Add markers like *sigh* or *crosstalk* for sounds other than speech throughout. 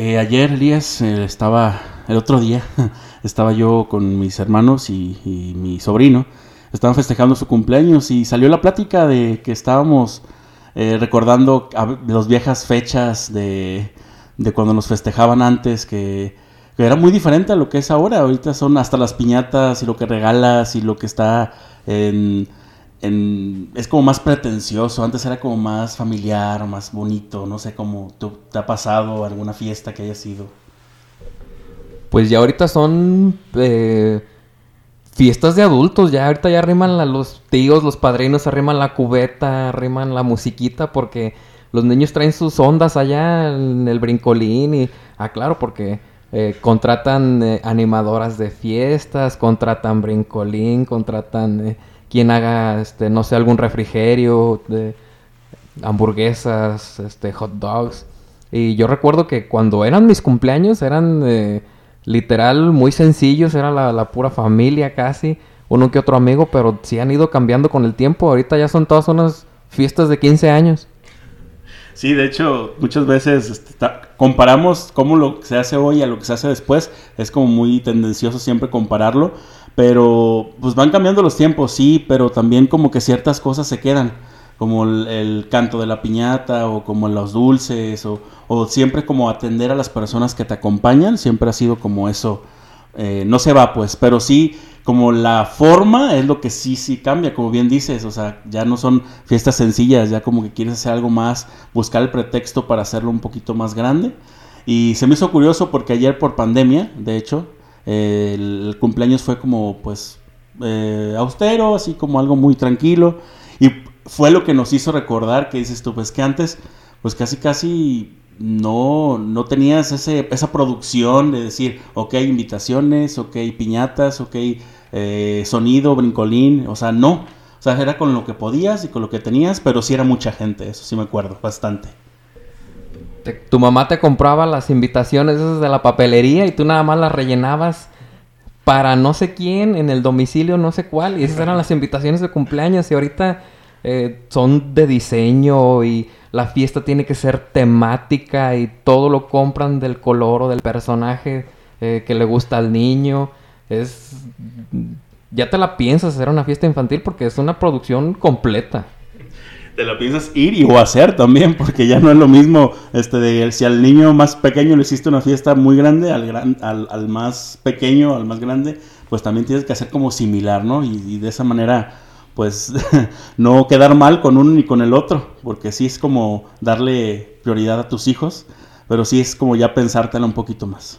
Eh, ayer, Elías, eh, estaba, el otro día, *laughs* estaba yo con mis hermanos y, y, mi sobrino. Estaban festejando su cumpleaños y salió la plática de que estábamos eh, recordando las viejas fechas de, de, cuando nos festejaban antes, que, que, era muy diferente a lo que es ahora. Ahorita son hasta las piñatas y lo que regalas y lo que está en es como más pretencioso, antes era como más familiar, más bonito, no sé cómo te ha pasado alguna fiesta que haya sido. Pues ya ahorita son eh, fiestas de adultos, ya ahorita ya arriman los tíos, los padrinos, arriman la cubeta, arriman la musiquita porque los niños traen sus ondas allá en el brincolín y, ah claro, porque eh, contratan eh, animadoras de fiestas, contratan brincolín, contratan quien haga, este, no sé, algún refrigerio, hamburguesas, este, hot dogs. Y yo recuerdo que cuando eran mis cumpleaños eran eh, literal muy sencillos, era la, pura familia casi, uno que otro amigo, pero sí han ido cambiando con el tiempo. Ahorita ya son todas unas fiestas de 15 años. Sí, de hecho, muchas veces este, comparamos cómo lo que se hace hoy a lo que se hace después. Es como muy tendencioso siempre compararlo. Pero pues van cambiando los tiempos, sí, pero también como que ciertas cosas se quedan, como el, canto de la piñata o como los dulces o, siempre como atender a las personas que te acompañan, siempre ha sido como eso, eh, no se va pues, pero sí como la forma es lo que sí, sí cambia, como bien dices, o sea, ya no son fiestas sencillas, ya como que quieres hacer algo más, buscar el pretexto para hacerlo un poquito más grande. Y se me hizo curioso porque ayer por pandemia, de hecho, el, cumpleaños fue como pues eh, austero, así como algo muy tranquilo. Y fue lo que nos hizo recordar que dices tú, pues que antes pues casi casi no, no tenías ese, esa producción de decir, ok, invitaciones, ok, piñatas, ok, eh, sonido, brincolín, o sea, no. O sea, era con lo que podías y con lo que tenías, pero sí era mucha gente, eso sí me acuerdo, bastante tu mamá te compraba las invitaciones de la papelería y tú nada más las rellenabas para no sé quién en el domicilio no sé cuál y esas eran las invitaciones de cumpleaños y ahorita eh, son de diseño y la fiesta tiene que ser temática y todo lo compran del color o del personaje eh, que le gusta al niño. Es ya te la piensas hacer una fiesta infantil porque es una producción completa te lo piensas ir y o hacer también, porque ya no es lo mismo, este, de, si al niño más pequeño le hiciste una fiesta muy grande, al, gran, al, al más pequeño, al más grande, pues también tienes que hacer como similar, ¿no? Y, de esa manera, pues, *laughs* no quedar mal con uno ni con el otro, porque sí es como darle prioridad a tus hijos, pero sí es como ya pensártela un poquito más.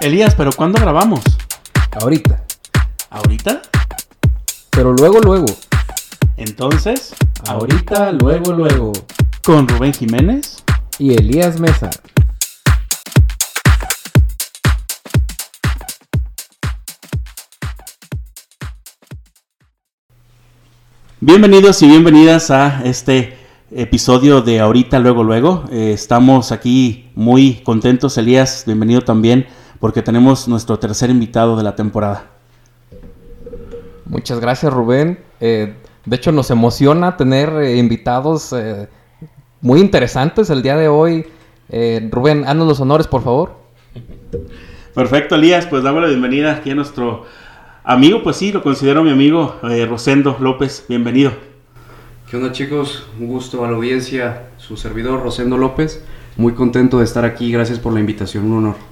Elías, ¿pero cuándo grabamos? Ahorita. ¿Ahorita? Pero luego, luego. Entonces, ahorita, luego, luego. Con Rubén Jiménez y Elías Mesa. Bienvenidos y bienvenidas a este episodio de Ahorita, luego, luego. Eh, estamos aquí muy contentos. Elías, bienvenido también porque tenemos nuestro tercer invitado de la temporada. Muchas gracias Rubén. Eh, de hecho nos emociona tener eh, invitados eh, muy interesantes el día de hoy. Rubén, haznos los honores por favor. Perfecto, Elías, pues damos la bienvenida aquí a nuestro amigo, pues sí, lo considero mi amigo Rosendo López, bienvenido. ¿Qué onda chicos? Un gusto a la audiencia, su servidor Rosendo López. Muy contento de estar aquí, gracias por la invitación, un honor.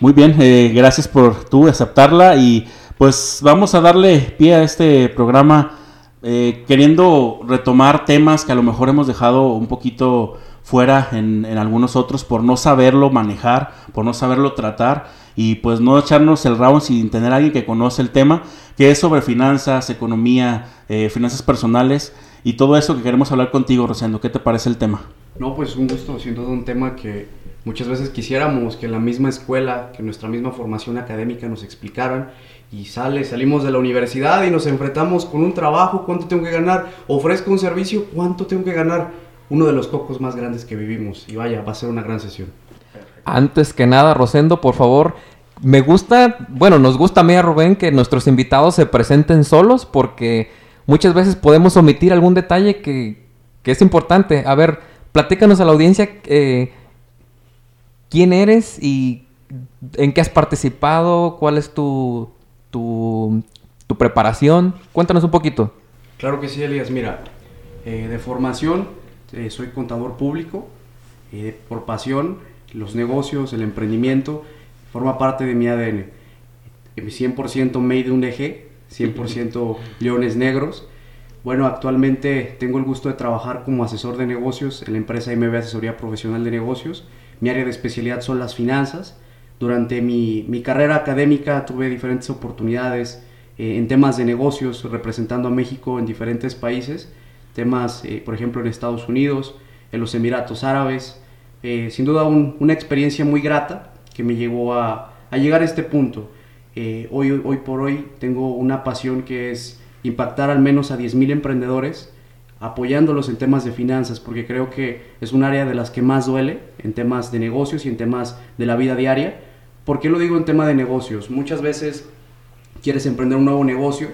Muy bien, eh, gracias por tú aceptarla y pues vamos a darle pie a este programa eh, queriendo retomar temas que a lo mejor hemos dejado un poquito fuera en, en, algunos otros por no saberlo manejar, por no saberlo tratar y pues no echarnos el round sin tener a alguien que conoce el tema, que es sobre finanzas, economía, eh, finanzas personales y todo eso que queremos hablar contigo, Rosendo. ¿Qué te parece el tema? No, pues un gusto, sin duda un tema que muchas veces quisiéramos que la misma escuela, que nuestra misma formación académica nos explicaran y sale, salimos de la universidad y nos enfrentamos con un trabajo, ¿cuánto tengo que ganar? Ofrezco un servicio, ¿cuánto tengo que ganar? uno de los cocos más grandes que vivimos. Y vaya, va a ser una gran sesión. Antes que nada, Rosendo, por favor, me gusta, bueno, nos gusta a mí a Rubén que nuestros invitados se presenten solos porque muchas veces podemos omitir algún detalle que, que es importante. A ver, platícanos a la audiencia eh, quién eres y en qué has participado, cuál es tu, tu, preparación. Cuéntanos un poquito. Claro que sí, Elías. Mira, eh, de formación eh, soy contador público, por pasión, los negocios, el emprendimiento, forma parte de mi ADN. 100% made un eje, 100% leones negros. Bueno, actualmente tengo el gusto de trabajar como asesor de negocios en la empresa MB Asesoría Profesional de Negocios. Mi área de especialidad son las finanzas. Durante mi, mi carrera académica tuve diferentes oportunidades eh, en temas de negocios, representando a México en diferentes países temas, eh, por ejemplo, en Estados Unidos, en los Emiratos Árabes. Eh, sin duda una experiencia muy grata que me llevó a, llegar a este punto. Hoy, hoy por hoy tengo una pasión que es impactar al menos a 10.000 emprendedores apoyándolos en temas de finanzas, porque creo que es un área de las que más duele en temas de negocios y en temas de la vida diaria. ¿Por qué lo digo en tema de negocios? Muchas veces quieres emprender un nuevo negocio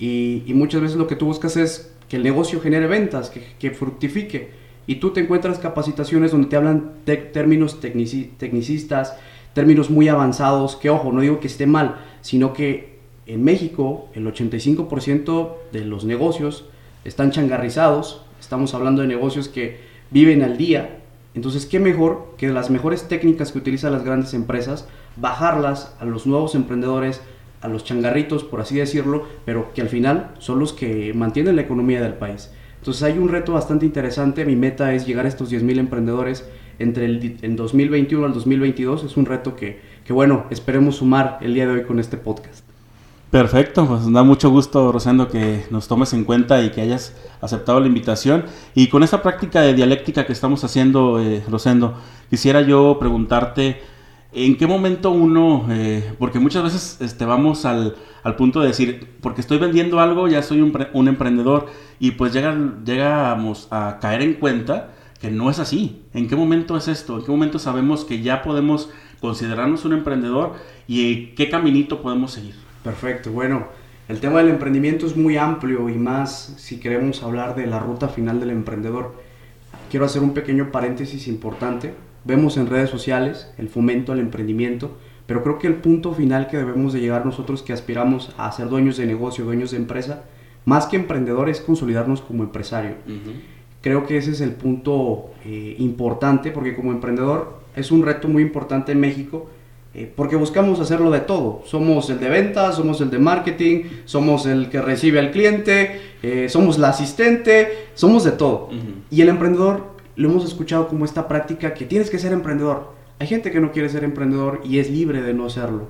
y, muchas veces lo que tú buscas es que el negocio genere ventas, que, fructifique. Y tú te encuentras capacitaciones donde te hablan términos tecnicistas, términos muy avanzados, que ojo, no digo que esté mal, sino que en México el 85% de los negocios están changarrizados, estamos hablando de negocios que viven al día, entonces qué mejor que las mejores técnicas que utilizan las grandes empresas, bajarlas a los nuevos emprendedores, a los changarritos, por así decirlo, pero que al final son los que mantienen la economía del país. Entonces hay un reto bastante interesante, mi meta es llegar a estos 10.000 emprendedores entre el en 2021 al 2022, es un reto que, que, bueno, esperemos sumar el día de hoy con este podcast. Perfecto, pues da mucho gusto, Rosendo, que nos tomes en cuenta y que hayas aceptado la invitación. Y con esta práctica de dialéctica que estamos haciendo, eh, Rosendo, quisiera yo preguntarte, ¿En qué momento uno, eh, porque muchas veces este, vamos al, punto de decir, porque estoy vendiendo algo, ya soy un, emprendedor, y pues llegamos a caer en cuenta que no es así. ¿En qué momento es esto? ¿En qué momento sabemos que ya podemos considerarnos un emprendedor y qué caminito podemos seguir? Perfecto, bueno, el tema del emprendimiento es muy amplio y más si queremos hablar de la ruta final del emprendedor. Quiero hacer un pequeño paréntesis importante Vemos en redes sociales el fomento al emprendimiento, pero creo que el punto final que debemos de llegar nosotros que aspiramos a ser dueños de negocio, dueños de empresa, más que emprendedores, es consolidarnos como empresario. Creo que ese es el punto eh, importante, porque como emprendedor es un reto muy importante en México, eh, porque buscamos hacerlo de todo. Somos el de ventas, somos el de marketing, somos el que recibe al cliente, eh, somos la asistente, somos de todo. Y el emprendedor lo hemos escuchado como esta práctica que tienes que ser emprendedor. Hay gente que no quiere ser emprendedor y es libre de no serlo.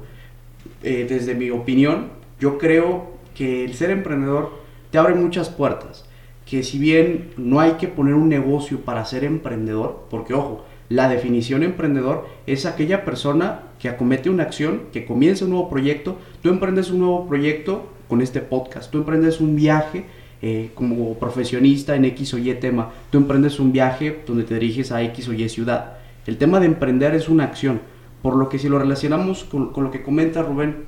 Eh, desde mi opinión, yo creo que el ser emprendedor te abre muchas puertas. Que si bien no hay que poner un negocio para ser emprendedor, porque ojo, la definición emprendedor es aquella persona que acomete una acción, que comienza un nuevo proyecto. Tú emprendes un nuevo proyecto con este podcast, tú emprendes un viaje eh, como profesionista en X o Y tema. Tú emprendes un viaje donde te diriges a X o Y ciudad. El tema de emprender es una acción, por lo que si lo relacionamos con, lo que comenta Rubén,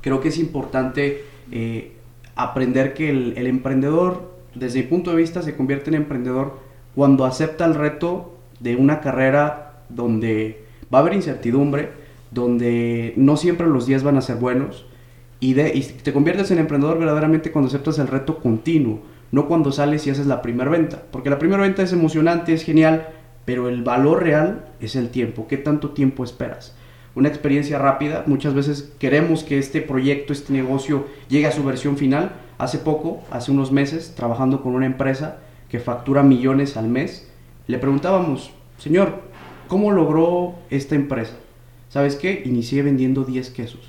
creo que es importante eh, aprender que el, emprendedor, desde mi punto de vista, se convierte en emprendedor cuando acepta el reto de una carrera donde va a haber incertidumbre, donde no siempre los días van a ser buenos, y, te conviertes en emprendedor verdaderamente cuando aceptas el reto continuo. no cuando sales y haces la primera venta, porque la primera venta es emocionante, es genial, pero el valor real es el tiempo, ¿qué tanto tiempo esperas? Una experiencia rápida, muchas veces queremos que este proyecto, este negocio llegue a su versión final. Hace poco, hace unos meses, trabajando con una empresa que factura millones al mes, le preguntábamos, señor, ¿cómo logró esta empresa? ¿Sabes qué? Inicié vendiendo 10 quesos.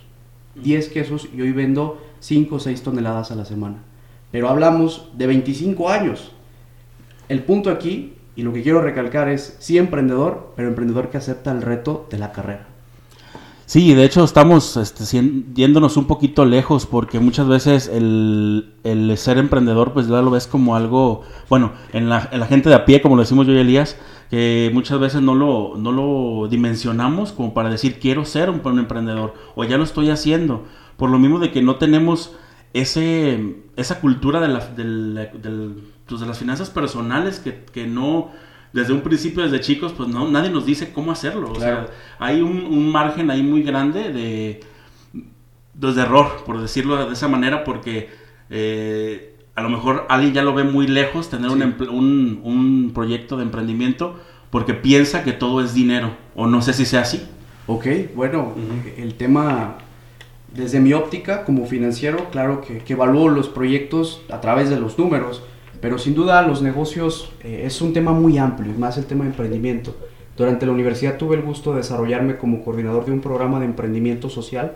10 quesos y hoy vendo 5 o 6 toneladas a la semana. Pero hablamos de 25 años. El punto aquí, y lo que quiero recalcar es, sí emprendedor, pero emprendedor que acepta el reto de la carrera. Sí, de hecho estamos este, yéndonos un poquito lejos porque muchas veces el, ser emprendedor pues ya lo ves como algo, bueno, en la, en la, gente de a pie, como lo decimos yo y Elías, que muchas veces no lo, no lo dimensionamos como para decir quiero ser un, emprendedor o ya lo estoy haciendo, por lo mismo de que no tenemos ese, esa cultura de, la, pues, de las finanzas personales que, que no desde un principio, desde chicos, pues no, nadie nos dice cómo hacerlo. O sea, hay un, margen ahí muy grande de, pues, de error, por decirlo de esa manera, porque eh, a lo mejor alguien ya lo ve muy lejos, tener un, un, proyecto de emprendimiento, porque piensa que todo es dinero, o no sé si sea así. Ok, bueno, el tema, desde mi óptica como financiero, claro que, que evalúo los proyectos a través de los números pero sin duda los negocios eh, es un tema muy amplio, más el tema de emprendimiento. Durante la universidad tuve el gusto de desarrollarme como coordinador de un programa de emprendimiento social,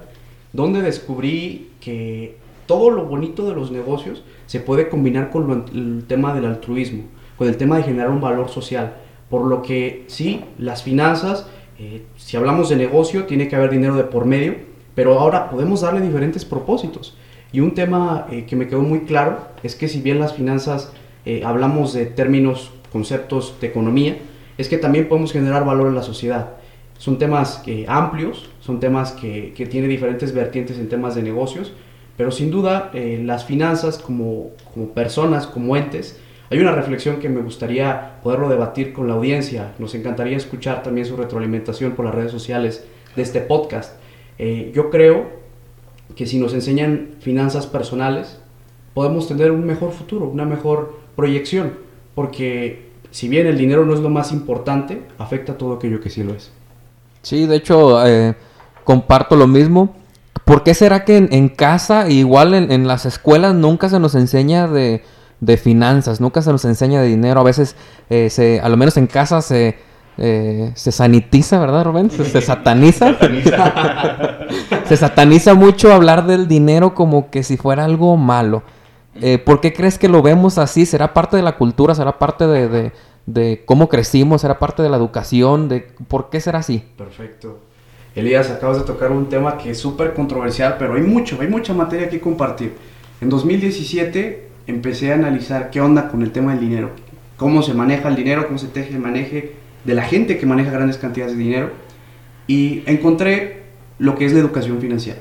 donde descubrí que todo lo bonito de los negocios se puede combinar con el tema del altruismo, con el tema de generar un valor social. Por lo que sí, las finanzas, eh, si hablamos de negocio, tiene que haber dinero de por medio, pero ahora podemos darle diferentes propósitos. Y un tema eh, que me quedó muy claro es que si bien las finanzas eh, hablamos de términos, conceptos de economía, es que también podemos generar valor en la sociedad. Son temas eh, amplios, son temas que, que tienen diferentes vertientes en temas de negocios, pero sin duda las finanzas como, como personas, como entes, hay una reflexión que me gustaría poderlo debatir con la audiencia. Nos encantaría escuchar también su retroalimentación por las redes sociales de este podcast. yo creo que si nos enseñan finanzas personales, podemos tener un mejor futuro, una mejor proyección, porque si bien el dinero no es lo más importante, afecta todo aquello que sí lo es. Sí, de hecho, eh, comparto lo mismo. ¿Por qué será que en, casa, igual en, las escuelas, nunca se nos enseña de, finanzas, nunca se nos enseña de dinero? A veces, eh, se, a lo menos en casa, se, eh, se sanitiza, ¿verdad, Rubén? Se, sataniza. *laughs* se sataniza mucho hablar del dinero como que si fuera algo malo. Eh, ¿Por qué crees que lo vemos así? ¿Será parte de la cultura? ¿Será parte de, de, cómo crecimos? ¿Será parte de la educación? De, ¿Por qué será así? Perfecto. Elías, acabas de tocar un tema que es súper controversial, pero hay mucho, hay mucha materia que compartir. En 2017 empecé a analizar qué onda con el tema del dinero, cómo se maneja el dinero, cómo se teje, maneje de la gente que maneja grandes cantidades de dinero y encontré lo que es la educación financiera.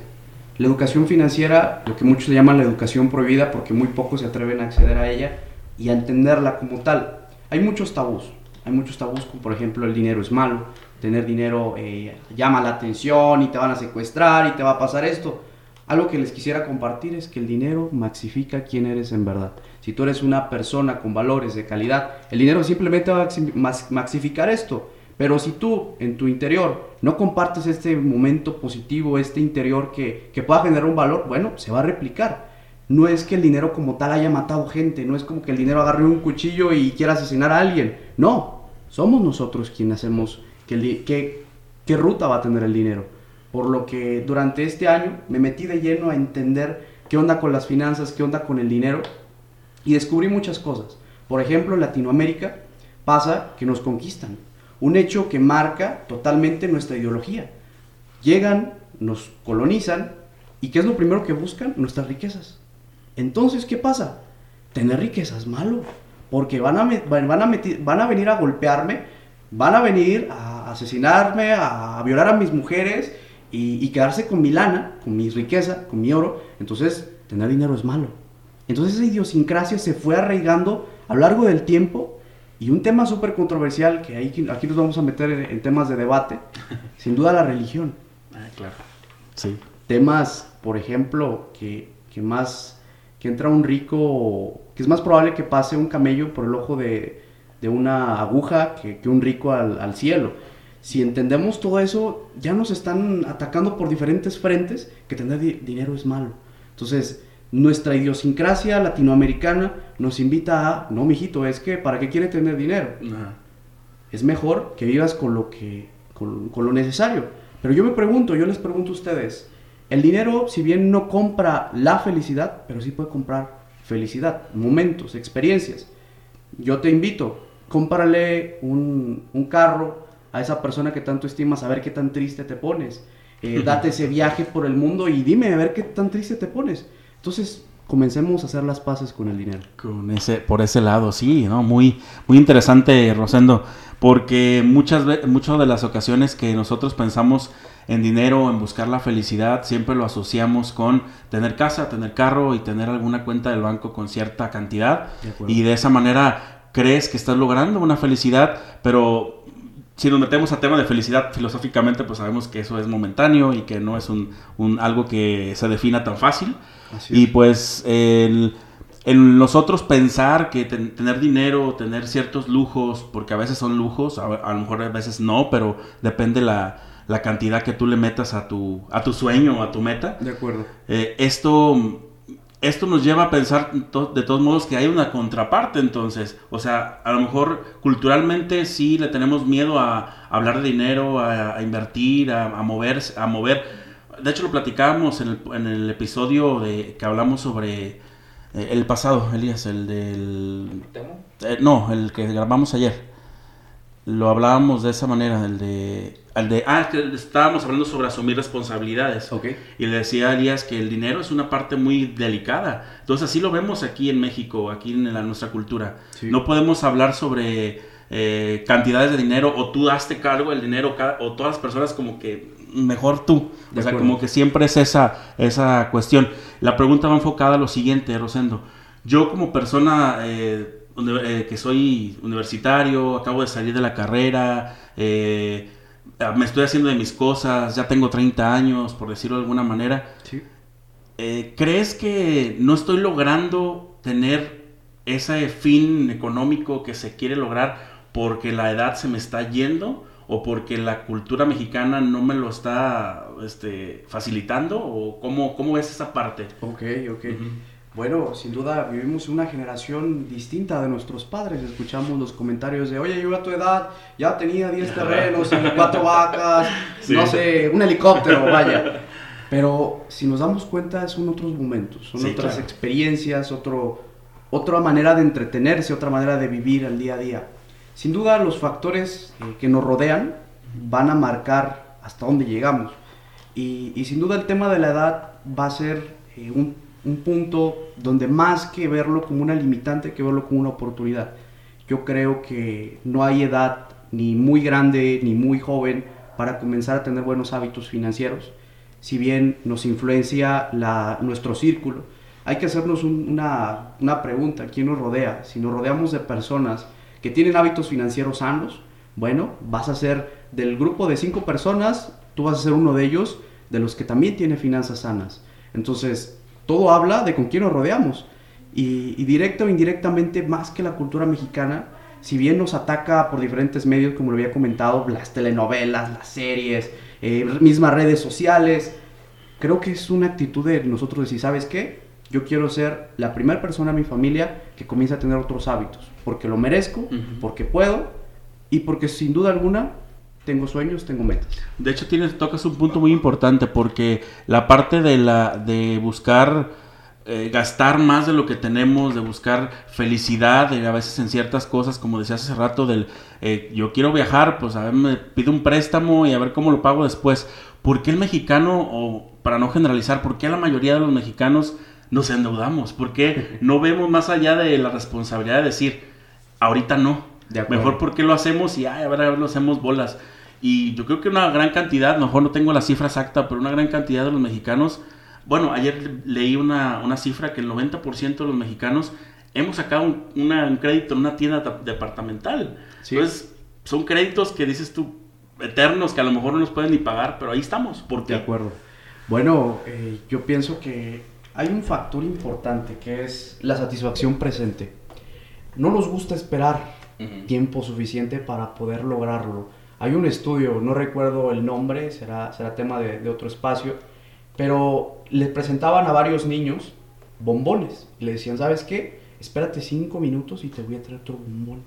La educación financiera, lo que muchos llaman la educación prohibida porque muy pocos se atreven a acceder a ella y a entenderla como tal. Hay muchos tabús, hay muchos tabús como por ejemplo el dinero es malo, tener dinero eh, llama la atención y te van a secuestrar y te va a pasar esto. Algo que les quisiera compartir es que el dinero maxifica quién eres en verdad. Si tú eres una persona con valores de calidad, el dinero simplemente va a maxificar esto. Pero si tú en tu interior no compartes este momento positivo, este interior que, que pueda generar un valor, bueno, se va a replicar. No es que el dinero como tal haya matado gente, no es como que el dinero agarre un cuchillo y quiera asesinar a alguien. No, somos nosotros quienes hacemos que, que, qué ruta va a tener el dinero. Por lo que durante este año me metí de lleno a entender qué onda con las finanzas, qué onda con el dinero y descubrí muchas cosas. Por ejemplo, en Latinoamérica pasa que nos conquistan. Un hecho que marca totalmente nuestra ideología. Llegan, nos colonizan y ¿qué es lo primero que buscan? Nuestras riquezas. Entonces, ¿qué pasa? Tener riquezas malo. Porque van a, van, a venir a golpearme, van a venir a asesinarme, a violar a mis mujeres y quedarse con mi lana, con mi riqueza, con mi oro. Entonces, tener dinero es malo. Entonces esa idiosincrasia se fue arraigando a lo largo del tiempo y un tema súper controversial que ahí, aquí nos vamos a meter en, temas de debate, *laughs* sin duda la religión. Ah, claro. Sí. Temas, por ejemplo, que, que más que entra un rico, que es más probable que pase un camello por el ojo de, de una aguja que, que un rico al, al cielo. Si entendemos todo eso, ya nos están atacando por diferentes frentes que tener di- dinero es malo. Entonces, nuestra idiosincrasia latinoamericana nos invita a, no, mijito, es que ¿para qué quiere tener dinero? Ajá. Es mejor que vivas con lo que con, con lo necesario. Pero yo me pregunto, yo les pregunto a ustedes, el dinero si bien no compra la felicidad, pero sí puede comprar felicidad, momentos, experiencias. Yo te invito, cómprale un, un carro a esa persona que tanto estimas, a ver qué tan triste te pones. Eh, *laughs* date ese viaje por el mundo y dime a ver qué tan triste te pones. Entonces, comencemos a hacer las paces con el dinero. Con ese, por ese lado, sí, ¿no? Muy, muy interesante, Rosendo, porque muchas, muchas de las ocasiones que nosotros pensamos en dinero, en buscar la felicidad, siempre lo asociamos con tener casa, tener carro y tener alguna cuenta del banco con cierta cantidad. De. Y de esa manera crees que estás logrando una felicidad, pero si nos metemos a tema de felicidad filosóficamente, pues sabemos que eso es momentáneo y que no es un, un- algo que se defina tan fácil. Así Y es. pues el, en nosotros pensar que ten- tener dinero, tener ciertos lujos, porque a veces son lujos, a, a lo mejor a veces no, pero depende la, la cantidad que tú le metas a tu, a tu sueño o a tu meta. De acuerdo. Eh, esto, esto nos lleva a pensar de todos modos que hay una contraparte entonces. O sea, a lo mejor culturalmente sí le tenemos miedo a, hablar de dinero, a, a invertir, a, a moverse, a mover. De hecho lo platicábamos en el, en el episodio de que hablamos sobre eh, el pasado, Elías, el del... Eh, no, el que grabamos ayer. Lo hablábamos de esa manera, el de... El de ah, que estábamos hablando sobre asumir responsabilidades. Ok. Y le decía a Elías que el dinero es una parte muy delicada. Entonces así lo vemos aquí en México, aquí en la, nuestra cultura. Sí. No podemos hablar sobre eh, cantidades de dinero o tú daste cargo del dinero o todas las personas como que mejor tú. De o sea, acuerdo. como que siempre es esa, esa cuestión. La pregunta va enfocada a lo siguiente, Rosendo. Yo como persona eh, eh, que soy universitario, acabo de salir de la carrera, eh, me estoy haciendo de mis cosas, ya tengo 30 años, por decirlo de alguna manera. Sí. Eh, ¿Crees que no estoy logrando tener ese fin económico que se quiere lograr porque la edad se me está yendo o porque la cultura mexicana no me lo está este, facilitando? ¿O cómo, cómo ves esa parte? Ok, ok. Ujú. Bueno, sin duda vivimos una generación distinta de nuestros padres. Escuchamos los comentarios de, oye, yo a tu edad ya tenía 10 terrenos y cuatro vacas, *laughs* Sí. no sé, un helicóptero, vaya. Pero si nos damos cuenta, son otros momentos, son Sí, otras claro. experiencias, otro, otra manera de entretenerse, otra manera de vivir al día a día. Sin duda, los factores eh, que nos rodean van a marcar hasta dónde llegamos. Y, y sin duda el tema de la edad va a ser eh, un, un punto donde más que verlo como una limitante, que verlo como una oportunidad. Yo creo que no hay edad ni muy grande ni muy joven para comenzar a tener buenos hábitos financieros. Si bien nos influencia la, nuestro círculo, hay que hacernos un- una, una pregunta, ¿quién nos rodea? Si nos rodeamos de personas que tienen hábitos financieros sanos, bueno, vas a ser del grupo de cinco personas, tú vas a ser uno de ellos, de los que también tiene finanzas sanas. Entonces, todo habla de con quién nos rodeamos. Y, y directa o indirectamente, más que la cultura mexicana, si bien nos ataca por diferentes medios, como lo había comentado, las telenovelas, las series, eh, mismas redes sociales, creo que es una actitud de nosotros decir, ¿sabes qué? Yo quiero ser la primera persona en mi familia que comience a tener otros hábitos, porque lo merezco, porque puedo y porque sin duda alguna tengo sueños, tengo metas. De hecho, tienes, tocas un punto muy importante porque la parte de, la, de buscar eh, gastar más de lo que tenemos, de buscar felicidad, eh, a veces en ciertas cosas, como decías hace rato, del eh, yo quiero viajar, pues a ver, me pido un préstamo y a ver cómo lo pago después. ¿Por qué el mexicano, o para no generalizar, por qué la mayoría de los mexicanos nos endeudamos? ¿Por qué *laughs* no vemos más allá de la responsabilidad de decir, ahorita no? De. Mejor porque lo hacemos y ay, a ver, a ver, lo hacemos bolas. Y yo creo que una gran cantidad, mejor no tengo la cifra exacta, pero una gran cantidad de los mexicanos, bueno, ayer leí una, una cifra que el 90% de los mexicanos hemos sacado un, una- un crédito en una tienda ta- departamental. Sí. Entonces, son créditos que dices tú, eternos, que a lo mejor no los pueden ni pagar, pero ahí estamos. ¿Por De acuerdo. Bueno, eh, yo pienso que Hay un factor importante que es la satisfacción presente. No nos gusta esperar tiempo suficiente para poder lograrlo. Hay un estudio, no recuerdo el nombre, será, será tema de, de otro espacio, pero le presentaban a varios niños bombones. Y le decían, ¿sabes qué? Espérate cinco minutos y te voy a traer otro bombón.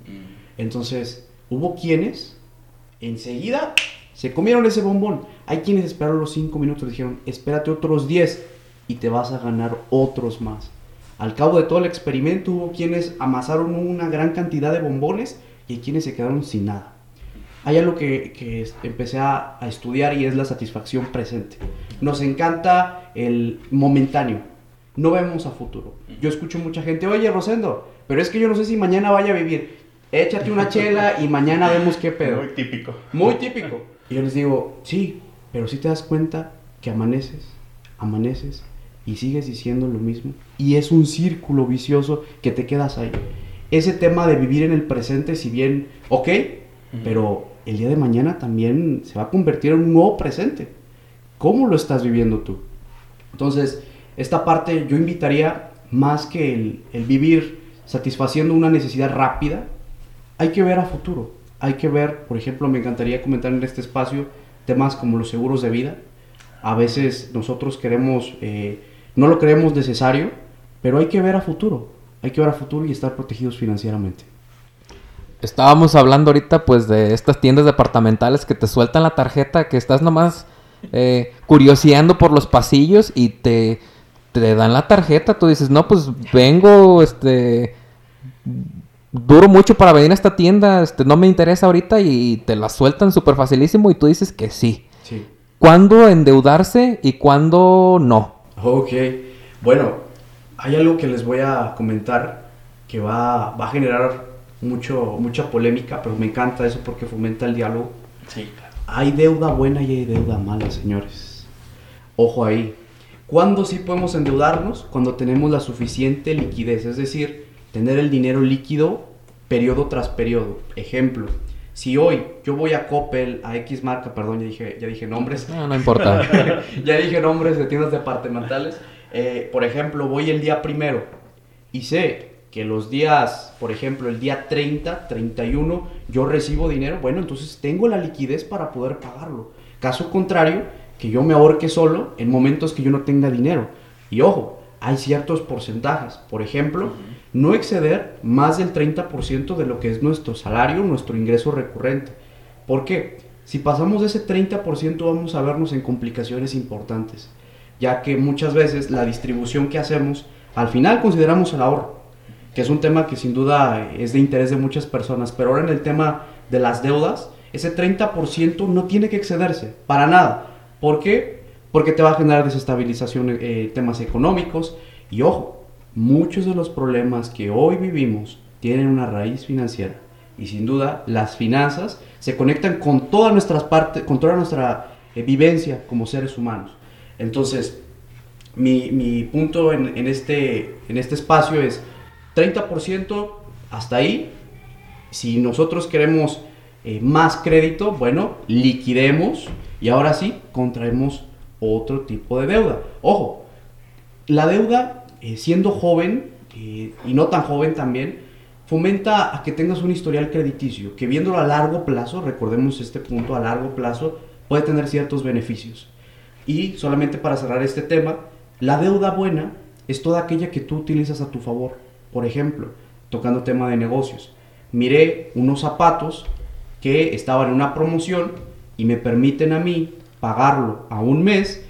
Entonces, hubo quienes enseguida se comieron ese bombón. Hay quienes esperaron los cinco minutos y dijeron, espérate otros 10 y te vas a ganar otros más. Al cabo de todo el experimento hubo quienes amasaron una gran cantidad de bombones y hay quienes se quedaron sin nada. Hay algo que, que empecé a, a estudiar y es la satisfacción presente. Nos encanta el momentáneo, no vemos a futuro. Yo escucho mucha gente, oye Rosendo, pero es que yo no sé si mañana vaya a vivir. Échate una chela y mañana vemos qué pedo. Muy típico. Muy típico. Y yo les digo, sí, pero si te das cuenta que amaneces, amaneces y sigues diciendo lo mismo. Y es un círculo vicioso que te quedas ahí. Ese tema de vivir en el presente, si bien, ok, pero el día de mañana también se va a convertir en un nuevo presente. ¿Cómo lo estás viviendo tú? Entonces, esta parte yo invitaría más que el, vivir satisfaciendo una necesidad rápida, hay que ver a futuro. Hay que ver, por ejemplo, me encantaría comentar en este espacio temas como los seguros de vida. A veces nosotros queremos, eh, no lo creemos necesario, pero hay que ver a futuro. Hay que ver a futuro y estar protegidos financieramente. Estábamos hablando ahorita pues de estas tiendas departamentales que te sueltan la tarjeta, que estás nomás eh, curioseando por los pasillos y te, te dan la tarjeta. Tú dices, no, pues vengo, este, duro mucho para venir a esta tienda, este, no me interesa ahorita y te la sueltan súper facilísimo y tú dices que sí. Sí. ¿Cuándo endeudarse y cuándo no? Ok. Bueno, hay algo que les voy a comentar que va, va a generar mucho, mucha polémica, pero me encanta eso porque fomenta el diálogo. Sí, claro. Hay deuda buena y hay deuda mala, señores. Ojo ahí. ¿Cuándo sí podemos endeudarnos? Cuando tenemos la suficiente liquidez, es decir, tener el dinero líquido periodo tras periodo. Ejemplo, si hoy yo voy a Coppel, a X marca, perdón, ya dije, ya dije nombres, No, no importa. *laughs* ya dije nombres de tiendas departamentales. Eh, por ejemplo, voy el día primero y sé que los días, por ejemplo, el día 30, 31, yo recibo dinero, bueno, entonces tengo la liquidez para poder pagarlo. Caso contrario, que yo me ahorque solo en momentos que yo no tenga dinero. Y ojo, hay ciertos porcentajes. Por ejemplo, no exceder más del 30% de lo que es nuestro salario, nuestro ingreso recurrente. ¿Por qué? Si pasamos de ese 30% vamos a vernos en complicaciones importantes, ya que muchas veces la distribución que hacemos, al final consideramos el ahorro, que es un tema que sin duda es de interés de muchas personas, pero ahora en el tema de las deudas, ese 30% no tiene que excederse, para nada. ¿Por qué? Porque te va a generar desestabilización en eh, temas económicos y ojo, muchos de los problemas que hoy vivimos tienen una raíz financiera y sin duda las finanzas se conectan con todas nuestras partes, con toda nuestra eh, vivencia como seres humanos. Entonces, mi, mi punto en, este, en este espacio es 30% hasta ahí. Si nosotros queremos eh, más crédito, bueno, liquidemos y ahora sí contraemos otro tipo de deuda. Ojo, la deuda, eh, siendo joven eh, y no tan joven también, fomenta a que tengas un historial crediticio, que viéndolo a largo plazo, recordemos este punto, a largo plazo, puede tener ciertos beneficios. Y solamente para cerrar este tema, la deuda buena es toda aquella que tú utilizas a tu favor. Por ejemplo, tocando tema de negocios, miré unos zapatos que estaban en una promoción y me permiten a mí pagarlo a un mes,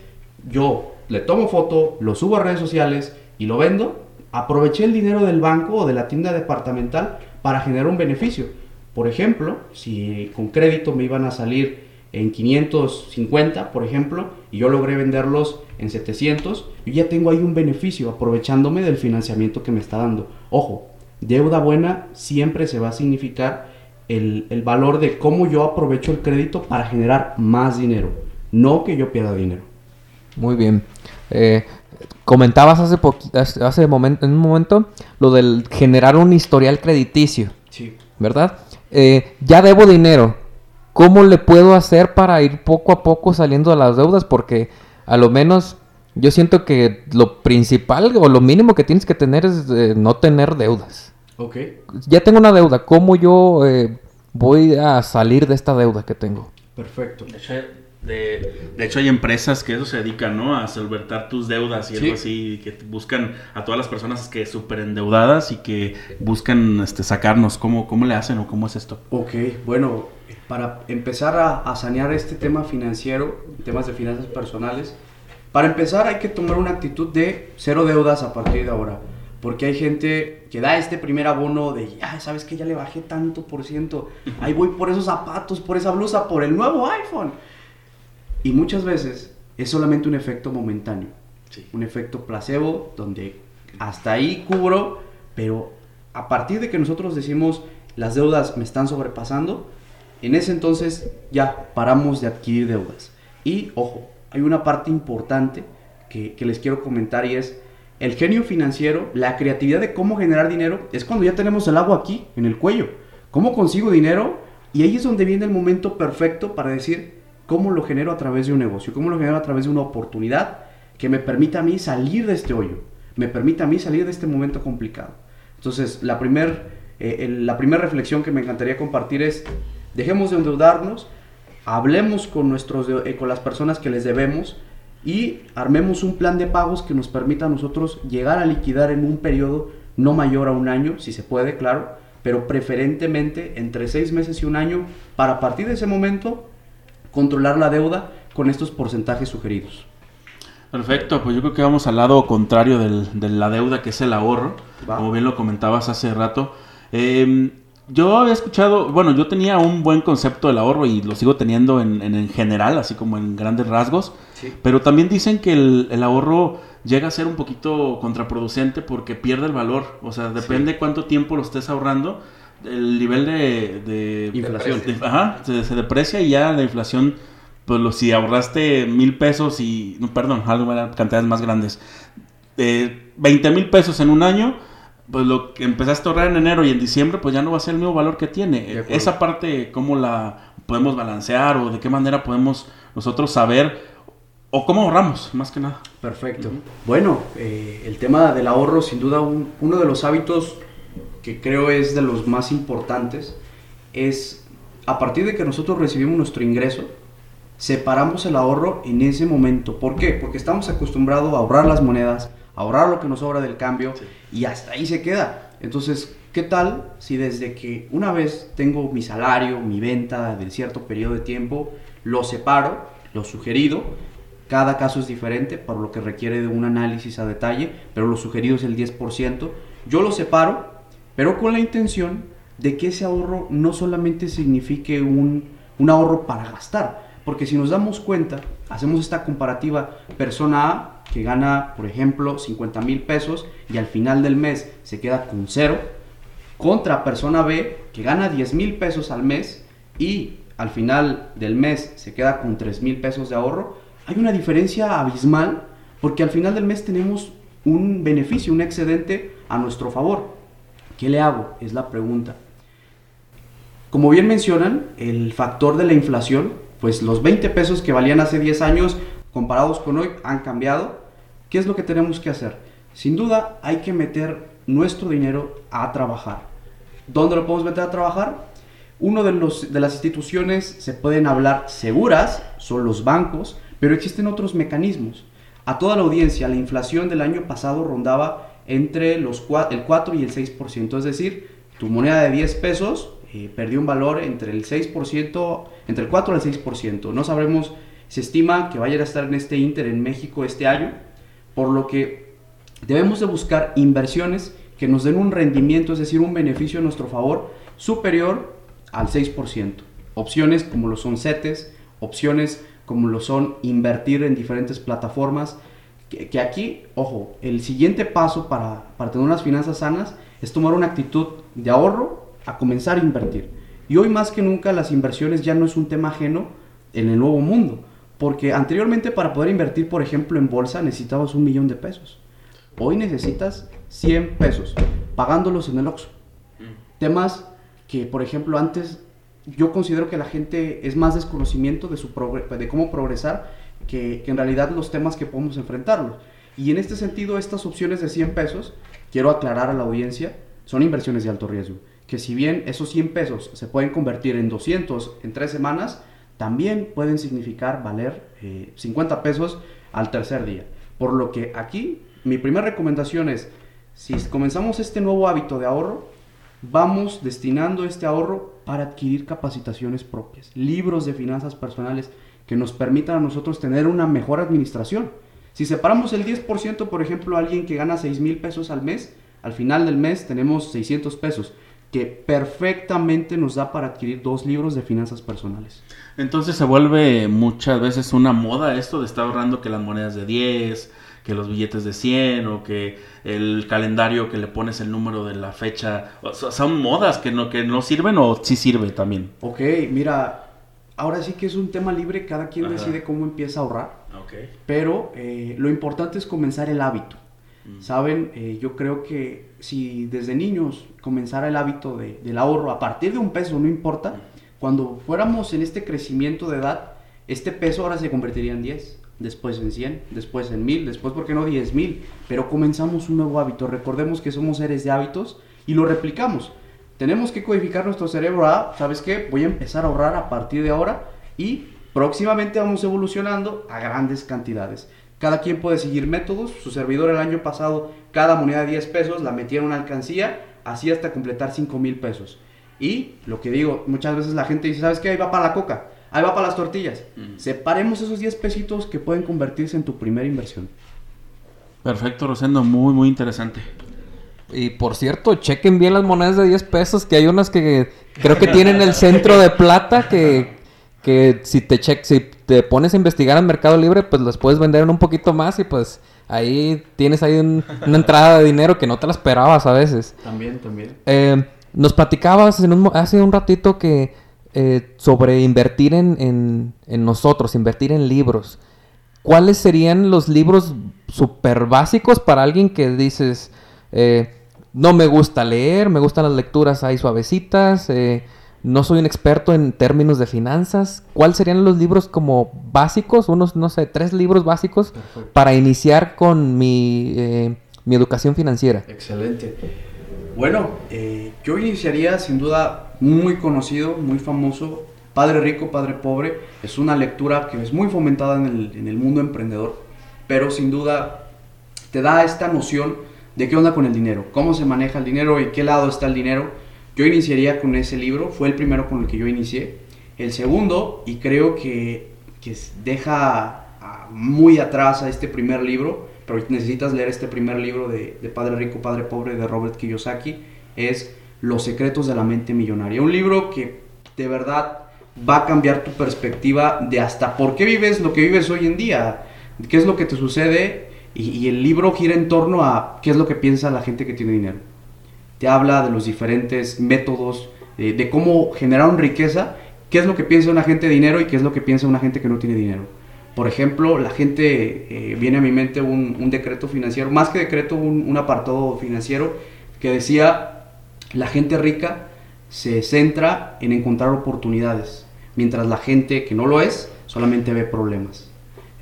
yo le tomo foto, lo subo a redes sociales y lo vendo, aproveché el dinero del banco o de la tienda departamental para generar un beneficio. Por ejemplo, si con crédito me iban a salir en 550, por ejemplo, y yo logré venderlos en 700, yo ya tengo ahí un beneficio aprovechándome del financiamiento que me está dando. Ojo, deuda buena siempre se va a significar el, el valor de cómo yo aprovecho el crédito para generar más dinero, no que yo pierda dinero. Muy bien. Eh, comentabas hace, hace, hace momento, en un momento lo del generar un historial crediticio, Sí. ¿verdad? Eh, ya debo dinero. ¿Cómo le puedo hacer para ir poco a poco saliendo de las deudas? Porque a lo menos Yo siento que lo principal o lo mínimo que tienes que tener es eh, no tener deudas. Ok. Ya tengo una deuda, ¿cómo yo eh, voy a salir de esta deuda que tengo? Perfecto. De hecho, de, de hecho, hay empresas que eso se dedican, ¿no? A solventar tus deudas y Sí. algo así, que buscan a todas las personas que súper endeudadas y que buscan este, sacarnos. ¿Cómo, ¿Cómo le hacen o cómo es esto? Ok, bueno, para empezar a, a sanear este tema financiero, temas de finanzas personales, para empezar hay que tomar una actitud de cero deudas a partir de ahora. Porque hay gente que da este primer abono de, ya, ¿sabes que Ya le bajé tanto por ciento. Ahí voy por esos zapatos, por esa blusa, por el nuevo iPhone. Y muchas veces es solamente un efecto momentáneo. Sí. Un efecto placebo donde hasta ahí cubro, pero a partir de que nosotros decimos las deudas me están sobrepasando, en ese entonces ya paramos de adquirir deudas. Y ojo, hay una parte importante que, que les quiero comentar y es el genio financiero, la creatividad de cómo generar dinero, es cuando ya tenemos el agua aquí, en el cuello. ¿Cómo consigo dinero? Y ahí es donde viene el momento perfecto para decir cómo lo genero a través de un negocio, cómo lo genero a través de una oportunidad que me permita a mí salir de este hoyo, me permita a mí salir de este momento complicado. Entonces, la primera la primera reflexión que me encantaría compartir es, dejemos de endeudarnos, hablemos con, nuestros, eh, con las personas que les debemos y armemos un plan de pagos que nos permita a nosotros llegar a liquidar en un periodo no mayor a un año, si se puede, claro, pero preferentemente entre seis meses y un año, para a partir de ese momento controlar la deuda con estos porcentajes sugeridos. Perfecto, pues yo creo que vamos al lado contrario del- de la deuda, que es el ahorro, Va. como bien lo comentabas hace rato. Eh, yo había escuchado, bueno, yo tenía un buen concepto del ahorro y lo sigo teniendo en, en- en general, así como en grandes rasgos, Sí. pero también dicen que el, el ahorro llega a ser un poquito contraproducente porque pierde el valor, o sea, depende cuánto tiempo lo estés ahorrando, el nivel de... de- Inflación. de- ajá, se, se deprecia y ya la inflación, pues lo, si ahorraste mil pesos y, no, perdón, algo cantidades más grandes, eh, 20 mil pesos en un año, pues lo que empezaste a ahorrar en enero y en diciembre, pues ya no va a ser el mismo valor que tiene. Esa parte, ¿cómo la podemos balancear o de qué manera podemos nosotros saber o cómo ahorramos, más que nada? Perfecto. Bueno, eh, el tema del ahorro, sin duda, un- uno de los hábitos que creo es de los más importantes, es a partir de que nosotros recibimos nuestro ingreso, separamos el ahorro en ese momento. ¿Por qué? Porque estamos acostumbrados a ahorrar las monedas, ahorrar lo que nos sobra del cambio y hasta ahí se queda. Entonces, ¿qué tal si desde que una vez tengo mi salario, mi venta de cierto periodo de tiempo, lo separo, lo sugerido, cada caso es diferente, por lo que requiere de un análisis a detalle, pero lo sugerido es el 10%. Yo lo separo, pero con la intención de que ese ahorro no solamente signifique un, un ahorro para gastar, porque si nos damos cuenta, hacemos esta comparativa, persona A que gana, por ejemplo, 50 mil pesos y al final del mes se queda con cero, contra persona B que gana 10 mil pesos al mes y al final del mes se queda con 3 mil pesos de ahorro, hay una diferencia abismal porque al final del mes tenemos un beneficio, un excedente a nuestro favor. ¿Qué le hago? Es la pregunta. Como bien mencionan, el factor de la inflación, pues los 20 pesos que valían hace 10 años comparados con hoy han cambiado. ¿Qué es lo que tenemos que hacer? Sin duda hay que meter nuestro dinero a trabajar. ¿Dónde lo podemos meter a trabajar? Uno de, los, de las instituciones se pueden hablar seguras, son los bancos, pero existen otros mecanismos. A toda la audiencia, la inflación del año pasado rondaba entre los, cua- el 4 y el 6%, es decir, tu moneda de 10 pesos eh, perdió un valor entre el 6%, entre el 4 al 6%. No sabremos, se estima que vaya a estar en este Inter en México este año, por lo que debemos de buscar inversiones que nos den un rendimiento, es decir, un beneficio a nuestro favor superior al 6%. Opciones como lo son CETES, opciones como lo son invertir en diferentes plataformas, que, que aquí, ojo, el siguiente paso para, para tener unas finanzas sanas es tomar una actitud de ahorro a comenzar a invertir. Y hoy más que nunca las inversiones ya no es un tema ajeno en el nuevo mundo, porque anteriormente para poder invertir, por ejemplo, en bolsa necesitabas un millón de pesos. Hoy necesitas 100 pesos, pagándolos en el Oxxo. Temas que, por ejemplo, antes yo considero que la gente es más desconocimiento de, su de cómo progresar que, que en realidad los temas que podemos enfrentarlos. Y en este sentido, estas opciones de 100 pesos, quiero aclarar a la audiencia, son inversiones de alto riesgo. Que si bien esos 100 pesos se pueden convertir en 200 en tres semanas, también pueden significar valer eh, 50 pesos al tercer día. Por lo que aquí mi primera recomendación es, si comenzamos este nuevo hábito de ahorro, vamos destinando este ahorro para adquirir capacitaciones propias, libros de finanzas personales que nos permitan a nosotros tener una mejor administración. Si separamos el 10%, por ejemplo, a alguien que gana 6 mil pesos al mes, al final del mes tenemos 600 pesos, que perfectamente nos da para adquirir dos libros de finanzas personales. Entonces se vuelve muchas veces una moda esto de estar ahorrando que las monedas de 10, que los billetes de 100 o que el calendario que le pones el número de la fecha. O sea, son modas que no, que no sirven o sí sirve también. Ok, mira, ahora sí que es un tema libre, cada quien Ajá. decide cómo empieza a ahorrar, Ok. pero eh, lo importante es comenzar el hábito. Mm. Saben, Eh, yo creo que si desde niños comenzara el hábito de- del ahorro a partir de un peso, no importa, cuando fuéramos en este crecimiento de edad, este peso ahora se convertiría en 10, después en 100, después en 1000, después, ¿por qué no 10 mil? Pero comenzamos un nuevo hábito. Recordemos que somos seres de hábitos y lo replicamos. Tenemos que codificar nuestro cerebro a, ¿sabes qué? Voy a empezar a ahorrar a partir de ahora y próximamente vamos evolucionando a grandes cantidades. Cada quien puede seguir métodos. Su servidor el año pasado, cada moneda de 10 pesos la metía en una alcancía, así hasta completar 5 mil pesos. Y lo que digo, muchas veces la gente dice, ¿sabes qué? Ahí va para la coca, ahí va para las tortillas. Separemos esos 10 pesitos que pueden convertirse en tu primera inversión. Perfecto, Rosendo, muy, muy interesante. Y por cierto, chequen bien las monedas de 10 pesos, que hay unas que creo que tienen el centro de plata que, que si te check, si te pones a investigar en Mercado Libre, pues las puedes vender en un poquito más y pues ahí tienes ahí un- una entrada de dinero que no te la esperabas a veces. También, también. Eh, nos platicabas en un hace un ratito que eh, sobre invertir en, en- en nosotros, invertir en libros. ¿Cuáles serían los libros super básicos para alguien que dices, eh, no me gusta leer, me gustan las lecturas ahí suavecitas, eh, no soy un experto en términos de finanzas? ¿Cuáles serían los libros como básicos, unos, no sé, tres libros básicos Perfecto. para iniciar con mi, eh, mi educación financiera? Excelente. Bueno, eh, yo iniciaría sin duda muy conocido, muy famoso, Padre Rico, Padre Pobre. Es una lectura que es muy fomentada en el, en el mundo emprendedor, pero sin duda te da esta noción de qué onda con el dinero, cómo se maneja el dinero y qué lado está el dinero. Yo iniciaría con ese libro, fue el primero con el que yo inicié. El segundo, y creo que, que deja muy atrás a este primer libro, pero necesitas leer este primer libro de, Padre Rico, Padre Pobre de Robert Kiyosaki, es Los secretos de la mente millonaria. Un libro que de verdad va a cambiar tu perspectiva de hasta por qué vives lo que vives hoy en día, qué es lo que te sucede y el libro gira en torno a qué es lo que piensa la gente que tiene dinero. Te habla de los diferentes métodos, eh, de cómo generar riqueza, qué es lo que piensa una gente de dinero y qué es lo que piensa una gente que no tiene dinero. Por ejemplo, la gente, eh, viene a mi mente un, un decreto financiero, más que decreto, un, un apartado financiero que decía, la gente rica se centra en encontrar oportunidades, mientras la gente que no lo es solamente ve problemas.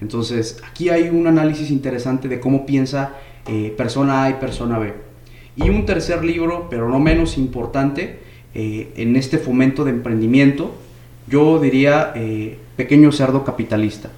Entonces, aquí hay un análisis interesante de cómo piensa eh, persona A y persona B. Y un tercer libro, pero no menos importante, eh, en este fomento de emprendimiento, yo diría eh, Pequeño Cerdo Capitalista.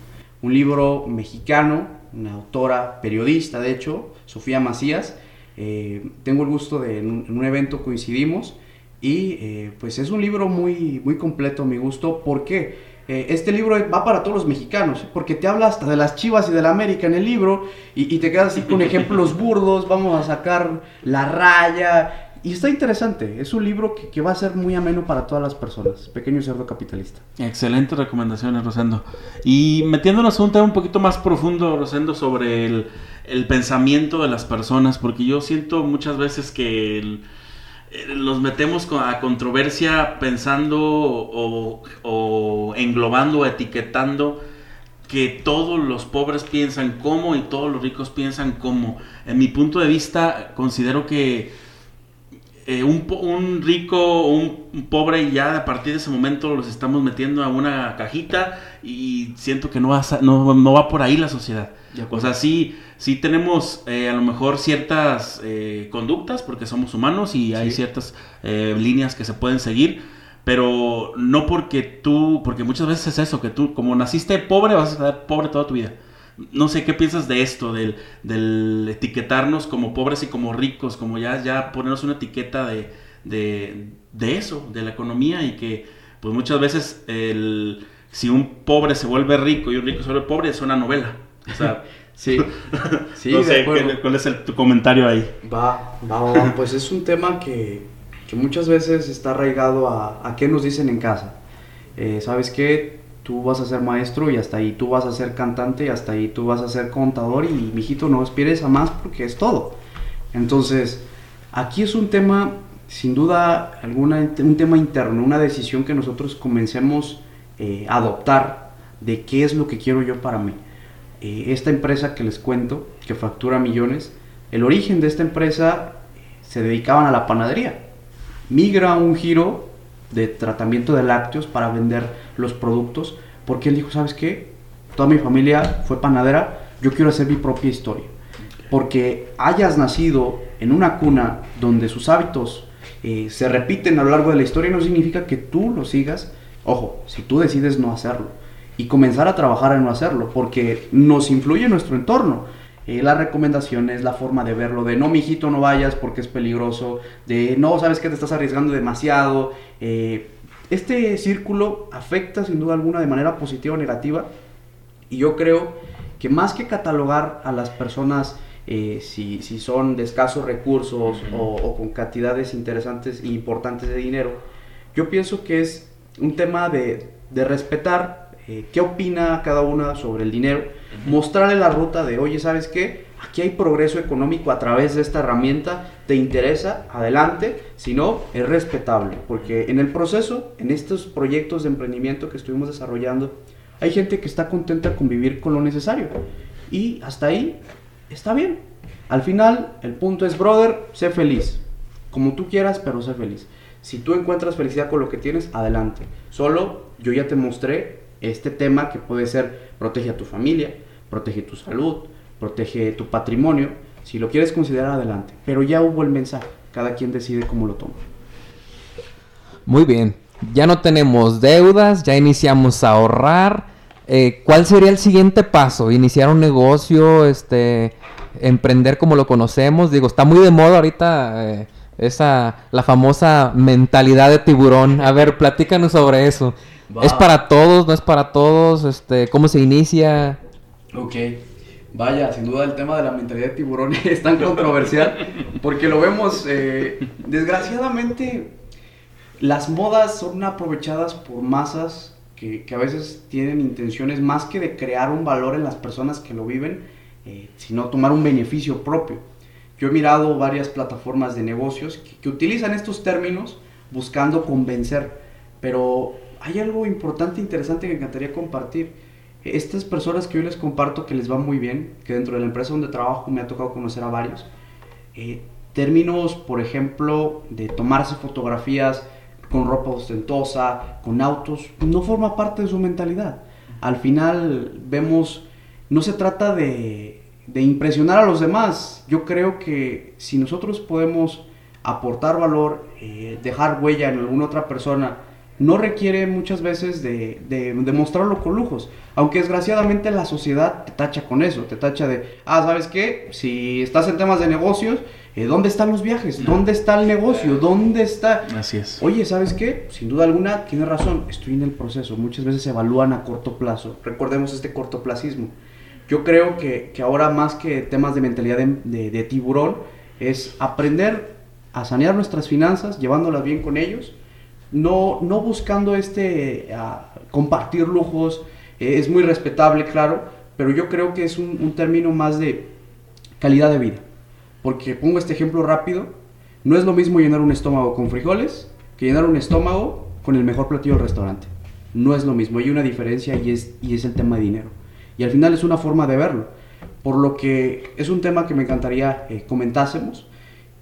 Un libro mexicano, una autora, periodista de hecho, Sofía Macías. Eh, tengo el gusto de, en un, en un evento coincidimos y pues es un libro muy, muy completo a mi gusto. ¿Por qué? Eh, este libro va para todos los mexicanos, porque te habla hasta de las chivas y de la América en el libro, y, te quedas así con ejemplos burdos, vamos a sacar la raya, y está interesante, es un libro que, va a ser muy ameno para todas las personas, Pequeño Cerdo Capitalista. Excelentes recomendaciones, Rosendo. Y metiéndonos a un tema un poquito más profundo, Rosendo, sobre el, el pensamiento de las personas, porque yo siento muchas veces que el- los metemos a controversia pensando o, o englobando o etiquetando que todos los pobres piensan como y todos los ricos piensan como. En mi punto de vista, considero que eh, un, un rico o un, pobre ya a partir de ese momento los estamos metiendo a una cajita y siento que no va, no, no va por ahí la sociedad. O sea, sí, sí tenemos eh, a lo mejor ciertas eh, conductas porque somos humanos y hay Sí. ciertas eh, líneas que se pueden seguir, pero no porque tú, porque muchas veces es eso, que tú como naciste pobre vas a ser pobre toda tu vida. No sé qué piensas de esto, del, del etiquetarnos como pobres y como ricos, como ya, ya ponernos una etiqueta de, de, de eso, de la economía y que pues muchas veces el, si un pobre se vuelve rico y un rico se vuelve pobre es una novela. O sea, *laughs* Sí, *laughs* sí, no sé, acuerdo. ¿qué- ¿cuál es el- tu comentario ahí? Va, va, va, va. Pues es un tema que, que muchas veces está arraigado a, a qué nos dicen en casa. Eh, ¿Sabes qué? Tú vas a ser maestro y hasta ahí. Tú vas a ser cantante y hasta ahí. Tú vas a ser contador y, mijito, no aspires a más porque es todo. Entonces, aquí es un tema, sin duda alguna, un tema interno, una decisión que nosotros comencemos eh, a adoptar de qué es lo que quiero yo para mí. Eh, esta empresa que les cuento, que factura millones, el origen de esta empresa eh, se dedicaban a la panadería. Migra un giro de tratamiento de lácteos para vender los productos, porque él dijo, ¿sabes qué? Toda mi familia fue panadera, yo quiero hacer mi propia historia. Porque hayas nacido en una cuna donde sus hábitos eh, se repiten a lo largo de la historia no significa que tú lo sigas. Ojo, si tú decides no hacerlo y comenzar a trabajar en no hacerlo, porque nos influye nuestro entorno. Eh, las recomendaciones, la forma de verlo, de no, mijito, no vayas porque es peligroso, de no, sabes que te estás arriesgando demasiado. Eh, este círculo afecta sin duda alguna de manera positiva o negativa y yo creo que más que catalogar a las personas eh, si, si son de escasos recursos o, o con cantidades interesantes e importantes de dinero, yo pienso que es un tema de, de respetar eh, qué opina cada una sobre el dinero, mostrarle la ruta de, oye, ¿sabes qué? Aquí hay progreso económico a través de esta herramienta, ¿te interesa? Adelante, si no, es respetable, porque en el proceso, en estos proyectos de emprendimiento que estuvimos desarrollando, hay gente que está contenta con vivir con lo necesario. Y hasta ahí está bien. Al final, el punto es, brother, sé feliz. Como tú quieras, pero sé feliz. Si tú encuentras felicidad con lo que tienes, adelante. Solo yo ya te mostré este tema que puede ser protege a tu familia, protege tu salud, protege tu patrimonio. Si lo quieres considerar, adelante. Pero ya hubo el mensaje. Cada quien decide cómo lo toma. Muy bien. Ya no tenemos deudas, ya iniciamos a ahorrar. Eh, ¿Cuál sería el siguiente paso? ¿Iniciar un negocio? Este, ¿Emprender como lo conocemos? Digo, está muy de moda ahorita eh, esa, la famosa mentalidad de tiburón. A ver, platícanos sobre eso. Va. ¿Es para todos? ¿No es para todos? Este, ¿Cómo se inicia? Ok. Vaya, sin duda el tema de la mentalidad de tiburón *laughs* es tan controversial porque lo vemos, eh, desgraciadamente, las modas son aprovechadas por masas que, que a veces tienen intenciones más que de crear un valor en las personas que lo viven, eh, sino tomar un beneficio propio. Yo he mirado varias plataformas de negocios que, que utilizan estos términos buscando convencer, pero hay algo importante interesante que me encantaría compartir. Estas personas que yo les comparto que les va muy bien, que dentro de la empresa donde trabajo me ha tocado conocer a varios, eh, términos, por ejemplo, de tomarse fotografías con ropa ostentosa, con autos, no forma parte de su mentalidad. Al final vemos, no se trata de, de impresionar a los demás. Yo creo que si nosotros podemos aportar valor, eh, dejar huella en alguna otra persona, no requiere muchas veces de, de, de mostrarlo con lujos. Aunque desgraciadamente la sociedad te tacha con eso, te tacha de, ah, ¿sabes qué? Si estás en temas de negocios, eh, ¿dónde están los viajes? ¿Dónde está el negocio? ¿Dónde está...? Así es. Oye, ¿sabes qué? Sin duda alguna, tienes razón, estoy en el proceso. Muchas veces se evalúan a corto plazo. Recordemos este cortoplacismo. Yo creo que, que ahora más que temas de mentalidad de, de- de tiburón, es aprender a sanear nuestras finanzas, llevándolas bien con ellos, no, no buscando este, ah, compartir lujos, eh, es muy respetable, claro, pero yo creo que es un, término más de calidad de vida. Porque pongo este ejemplo rápido, no es lo mismo llenar un estómago con frijoles que llenar un estómago con el mejor platillo del restaurante. No es lo mismo, hay una diferencia y es, y es el tema de dinero. Y al final es una forma de verlo. Por lo que es un tema que me encantaría eh, comentásemos.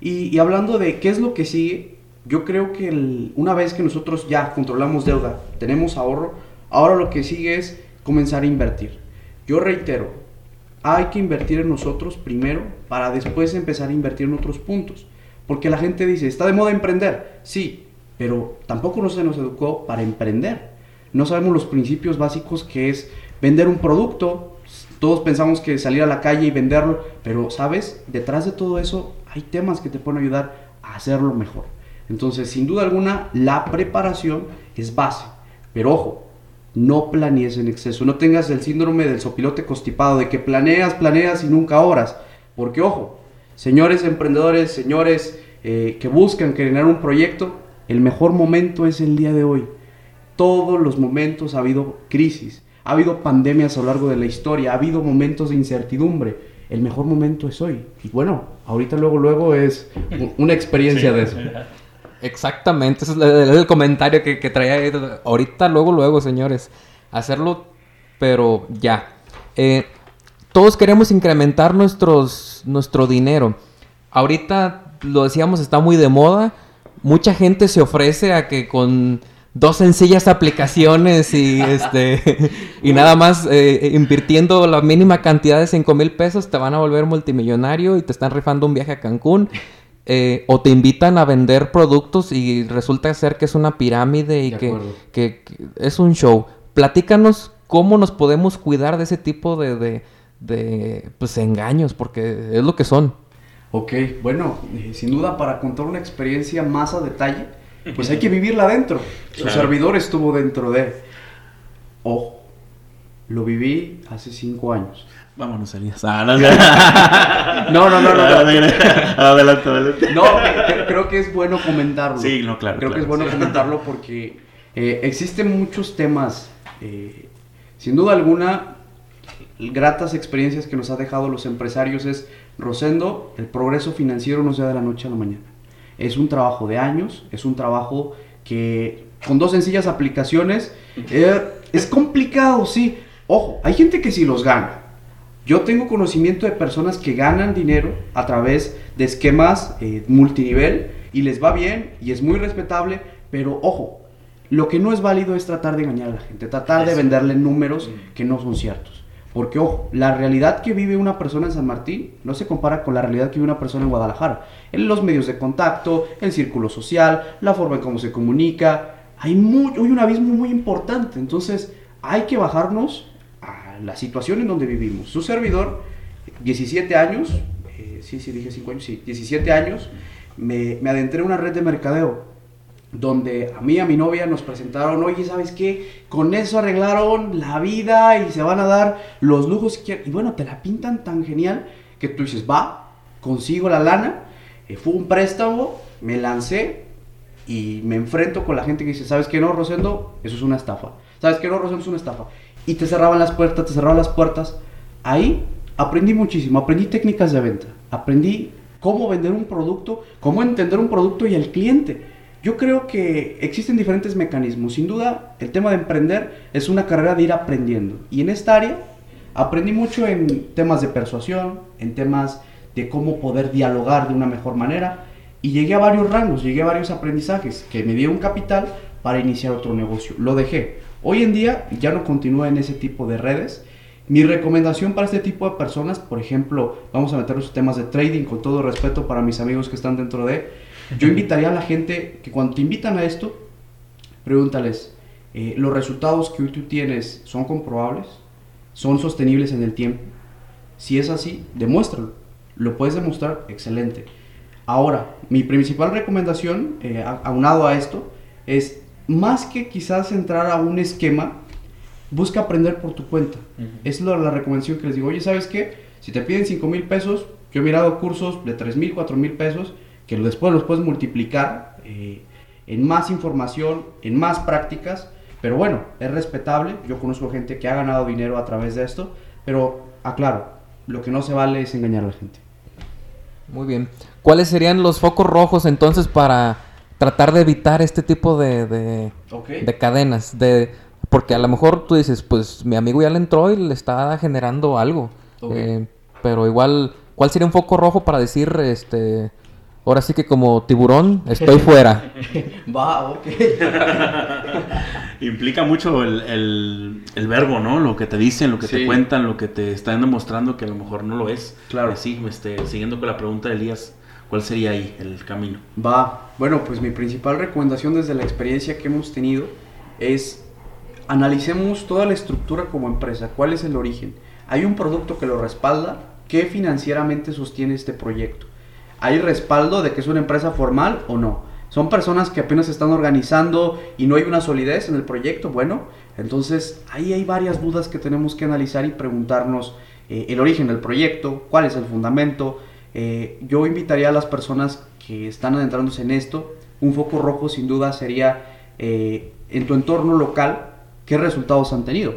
Y hablando de qué es lo que sigue, yo creo que una vez que nosotros ya controlamos deuda, tenemos ahorro, ahora lo que sigue es comenzar a invertir. Yo reitero, hay que invertir en nosotros primero para después empezar a invertir en otros puntos. Porque la gente dice, está de moda emprender. Sí, pero tampoco no se nos educó para emprender. No sabemos los principios básicos que es vender un producto. Todos pensamos que salir a la calle y venderlo, pero sabes, detrás de todo eso hay temas que te pueden ayudar a hacerlo mejor. Entonces, sin duda alguna, la preparación es base. Pero ojo, no planees en exceso. No tengas el síndrome del sopilote constipado, de que planeas, planeas y nunca obras. Porque ojo, señores emprendedores, señores eh, que buscan generar un proyecto, el mejor momento es el día de hoy. Todos los momentos ha habido crisis, ha habido pandemias a lo largo de la historia, ha habido momentos de incertidumbre. El mejor momento es hoy. Y bueno, ahorita luego, luego es una experiencia de eso. *laughs* Exactamente, ese es el, comentario que, que traía ahorita, luego, luego, señores. Hacerlo, pero ya. Eh, todos queremos incrementar nuestros, nuestro dinero. Ahorita, lo decíamos, está muy de moda. Mucha gente se ofrece a que con dos sencillas aplicaciones y este *laughs* y nada más eh, invirtiendo la mínima cantidad de 5 mil pesos te van a volver multimillonario y te están rifando un viaje a Cancún. Eh, o te invitan a vender productos y resulta ser que es una pirámide y que, que- que es un show. Platícanos cómo nos podemos cuidar de ese tipo de, de, de, pues, engaños, porque es lo que son. Ok, bueno, eh, sin duda para contar una experiencia más a detalle, pues hay que vivirla dentro. Su servidor estuvo dentro de... Ojo, lo viví hace cinco años. Vámonos, Elías. Ah, no, *laughs* No, no, no, no. no. adelante, adelante. No, cre- creo que es bueno comentarlo. Sí, no, claro, Creo que es bueno sí. comentarlo porque eh, existen muchos temas. eh, sin duda alguna, gratas experiencias que nos ha dejado los empresarios es, Rosendo, el progreso financiero no se da de la noche a la mañana. Es un trabajo de años, es un trabajo que con dos sencillas aplicaciones eh, es complicado, sí. Ojo, hay gente que sí los gana. Yo tengo conocimiento de personas que ganan dinero a través de esquemas eh, multinivel y les va bien y es muy respetable, pero ojo, lo que no es válido es tratar de engañar a la gente, tratar de venderle números que no son ciertos. Porque ojo, la realidad que vive una persona en San Martín no se compara con la realidad que vive una persona en Guadalajara. En los medios de contacto, el círculo social, la forma en cómo se comunica, hay, muy, hay un abismo muy importante. Entonces hay que bajarnos la situación en donde vivimos. Su servidor, 17 años, eh, sí, sí, dije 5 años, sí, 17 años, me, me adentré en una red de mercadeo donde a mí y a mi novia nos presentaron, oye, ¿sabes qué? Con eso arreglaron la vida y se van a dar los lujos que. Y bueno, te la pintan tan genial que tú dices, va, consigo la lana, eh, fue un préstamo, me lancé y me enfrento con la gente que dice, ¿sabes qué no, Rosendo? Eso es una estafa. ¿Sabes qué no, Rosendo? Es una estafa. Y te cerraban las puertas, te cerraban las puertas. Ahí aprendí muchísimo, aprendí técnicas de venta, aprendí cómo vender un producto, cómo entender un producto y al cliente. Yo creo que existen diferentes mecanismos. Sin duda, el tema de emprender es una carrera de ir aprendiendo. Y en esta área aprendí mucho en temas de persuasión, en temas de cómo poder dialogar de una mejor manera. Y llegué a varios rangos, llegué a varios aprendizajes que me dieron capital para iniciar otro negocio. Lo dejé. Hoy en día ya no continúo en ese tipo de redes. Mi recomendación para este tipo de personas, por ejemplo, vamos a meternos en temas de trading con todo respeto para mis amigos que están dentro de... Yo invitaría a la gente que cuando te invitan a esto, pregúntales, eh, ¿los resultados que hoy tú tienes son comprobables? ¿Son sostenibles en el tiempo? Si es así, demuéstralo. Lo puedes demostrar, excelente. Ahora, mi principal recomendación, eh, aunado a esto, es más que quizás entrar a un esquema, busca aprender por tu cuenta. Es lo- la recomendación que les digo. Oye, ¿sabes qué? Si te piden 5 mil pesos, yo he mirado cursos de 3 mil, 4 mil pesos, que después los puedes multiplicar eh, en más información, en más prácticas. Pero bueno, es respetable. Yo conozco gente que ha ganado dinero a través de esto. Pero aclaro, lo que no se vale es engañar a la gente. Muy bien. ¿Cuáles serían los focos rojos entonces para tratar de evitar este tipo de, de, cadenas? De, porque a lo mejor tú dices, pues mi amigo ya le entró y le está generando algo. Eh, pero igual, ¿cuál sería un foco rojo para decir, este, Ahora sí que como tiburón estoy *laughs* fuera. *laughs* Va, ok. *laughs* Implica mucho el, el- el verbo, ¿no? Lo que te dicen, lo que Sí. te cuentan, lo que te están demostrando que a lo mejor no lo es. Claro. Sí, este, siguiendo con la pregunta de Elías, ¿cuál sería ahí el camino? Va. Bueno, pues mi principal recomendación desde la experiencia que hemos tenido es analicemos toda la estructura como empresa. ¿Cuál es el origen? ¿Hay un producto que lo respalda? ¿Qué financieramente sostiene este proyecto? ¿Hay respaldo de que es una empresa formal o no? ¿Son personas que apenas están organizando y no hay una solidez en el proyecto? Bueno, entonces ahí hay varias dudas que tenemos que analizar y preguntarnos eh, el origen del proyecto, cuál es el fundamento. Eh, yo invitaría a las personas que están adentrándose en esto, un foco rojo sin duda sería eh, en tu entorno local, ¿qué resultados han tenido?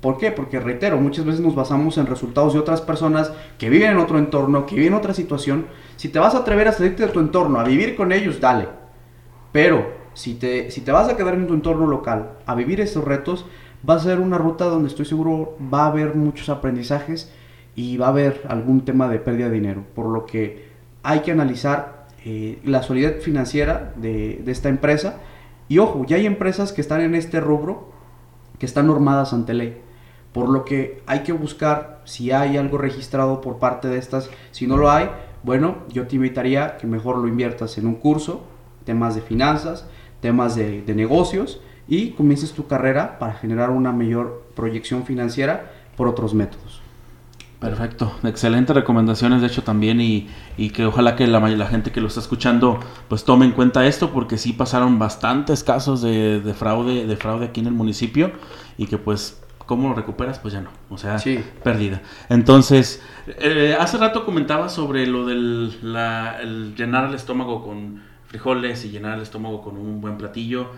¿Por qué? Porque reitero, muchas veces nos basamos en resultados de otras personas que viven en otro entorno, que viven en otra situación. Si te vas a atrever a salirte de tu entorno, a vivir con ellos, dale. Pero si te, si te vas a quedar en tu entorno local, a vivir estos retos, va a ser una ruta donde estoy seguro va a haber muchos aprendizajes y va a haber algún tema de pérdida de dinero. Por lo que hay que analizar eh, la solidez financiera de, esta empresa. Y ojo, ya hay empresas que están en este rubro que están normadas ante ley. Por lo que hay que buscar si hay algo registrado por parte de estas. Si no lo hay, bueno, yo te invitaría que mejor lo inviertas en un curso, temas de finanzas, temas de, de negocios y comiences tu carrera para generar una mayor proyección financiera por otros métodos. Perfecto, excelentes recomendaciones de hecho también y, y que ojalá que la, la gente que lo está escuchando pues tome en cuenta esto porque sí pasaron bastantes casos de, de fraude de fraude aquí en el municipio y que pues cómo lo recuperas pues ya no, o sea, Sí. perdida. Entonces, eh, hace rato comentaba sobre lo del la- el llenar el estómago con frijoles y llenar el estómago con un buen platillo.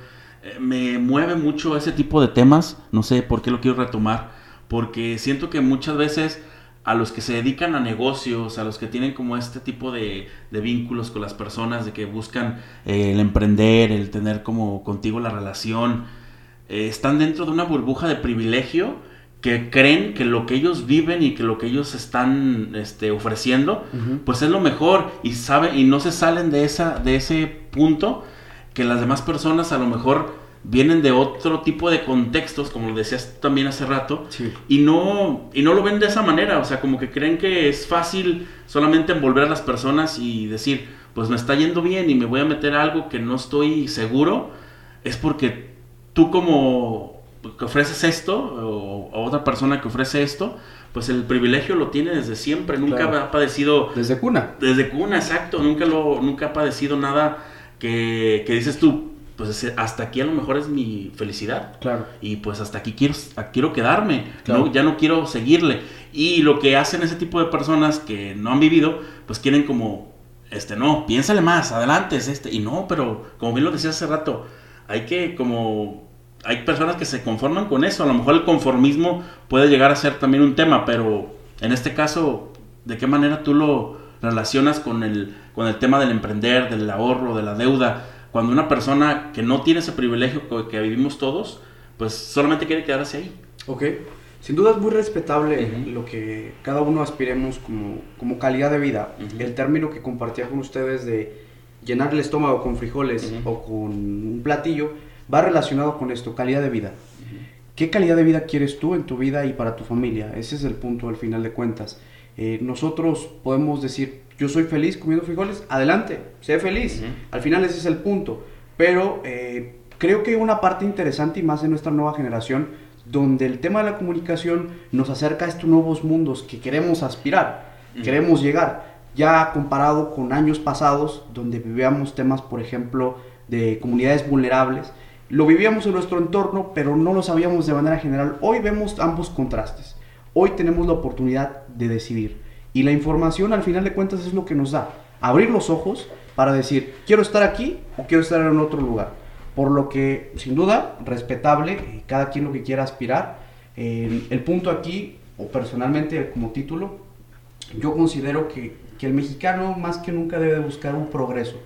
Eh, me mueve mucho ese tipo de temas, no sé por qué lo quiero retomar, porque siento que muchas veces a los que se dedican a negocios, a los que tienen como este tipo de, de vínculos con las personas, de que buscan eh, el emprender, el tener como contigo la relación, eh, están dentro de una burbuja de privilegio que creen que lo que ellos viven y que lo que ellos están este, ofreciendo, pues es lo mejor. Y sabe y no se salen de esa de ese punto que las demás personas a lo mejor vienen de otro tipo de contextos, como lo decías también hace rato, Sí. y no y no lo ven de esa manera, o sea, como que creen que es fácil solamente envolver a las personas y decir, pues me está yendo bien y me voy a meter a algo que no estoy seguro, es porque tú como que ofreces esto o, o otra persona que ofrece esto, pues el privilegio lo tiene desde siempre, nunca Claro. ha padecido Desde cuna. desde cuna, exacto, nunca lo nunca ha padecido nada que, que dices tú, pues hasta aquí a lo mejor es mi felicidad. Claro. Y pues hasta aquí quiero, quiero quedarme, Claro. ¿no? ya no quiero seguirle. Y lo que hacen ese tipo de personas que no han vivido, pues quieren como, este, no, piénsale más, adelante, es este. Y no, pero como bien lo decía hace rato, hay que como, hay personas que se conforman con eso. A lo mejor el conformismo puede llegar a ser también un tema, pero en este caso, ¿de qué manera tú lo relacionas con el, con el tema del emprender, del ahorro, de la deuda? Cuando una persona que no tiene ese privilegio que- que vivimos todos, pues solamente quiere quedarse ahí. Ok. Sin duda es muy respetable Ujú. lo que cada uno aspiremos como, como calidad de vida. Ujú. El término que compartía con ustedes de llenar el estómago con frijoles Ujú. o con un platillo va relacionado con esto, calidad de vida. ¿Qué calidad de vida quieres tú en tu vida y para tu familia? Ese es el punto al final de cuentas. Eh, nosotros podemos decir, yo soy feliz comiendo frijoles, adelante, sé feliz. Al final ese es el punto. Pero eh, creo que una parte interesante y más en nuestra nueva generación, donde el tema de la comunicación nos acerca a estos nuevos mundos que queremos aspirar, queremos llegar. Ya comparado con años pasados, donde vivíamos temas, por ejemplo, de comunidades vulnerables, lo vivíamos en nuestro entorno, pero no lo sabíamos de manera general. Hoy vemos ambos contrastes. Hoy tenemos la oportunidad de decidir. Y la información, al final de cuentas, es lo que nos da. Abrir los ojos para decir, quiero estar aquí o quiero estar en otro lugar. Por lo que, sin duda, respetable, eh, cada quien lo que quiera aspirar. Eh, el punto aquí, o personalmente como título, yo considero que, que el mexicano más que nunca debe de buscar un progreso.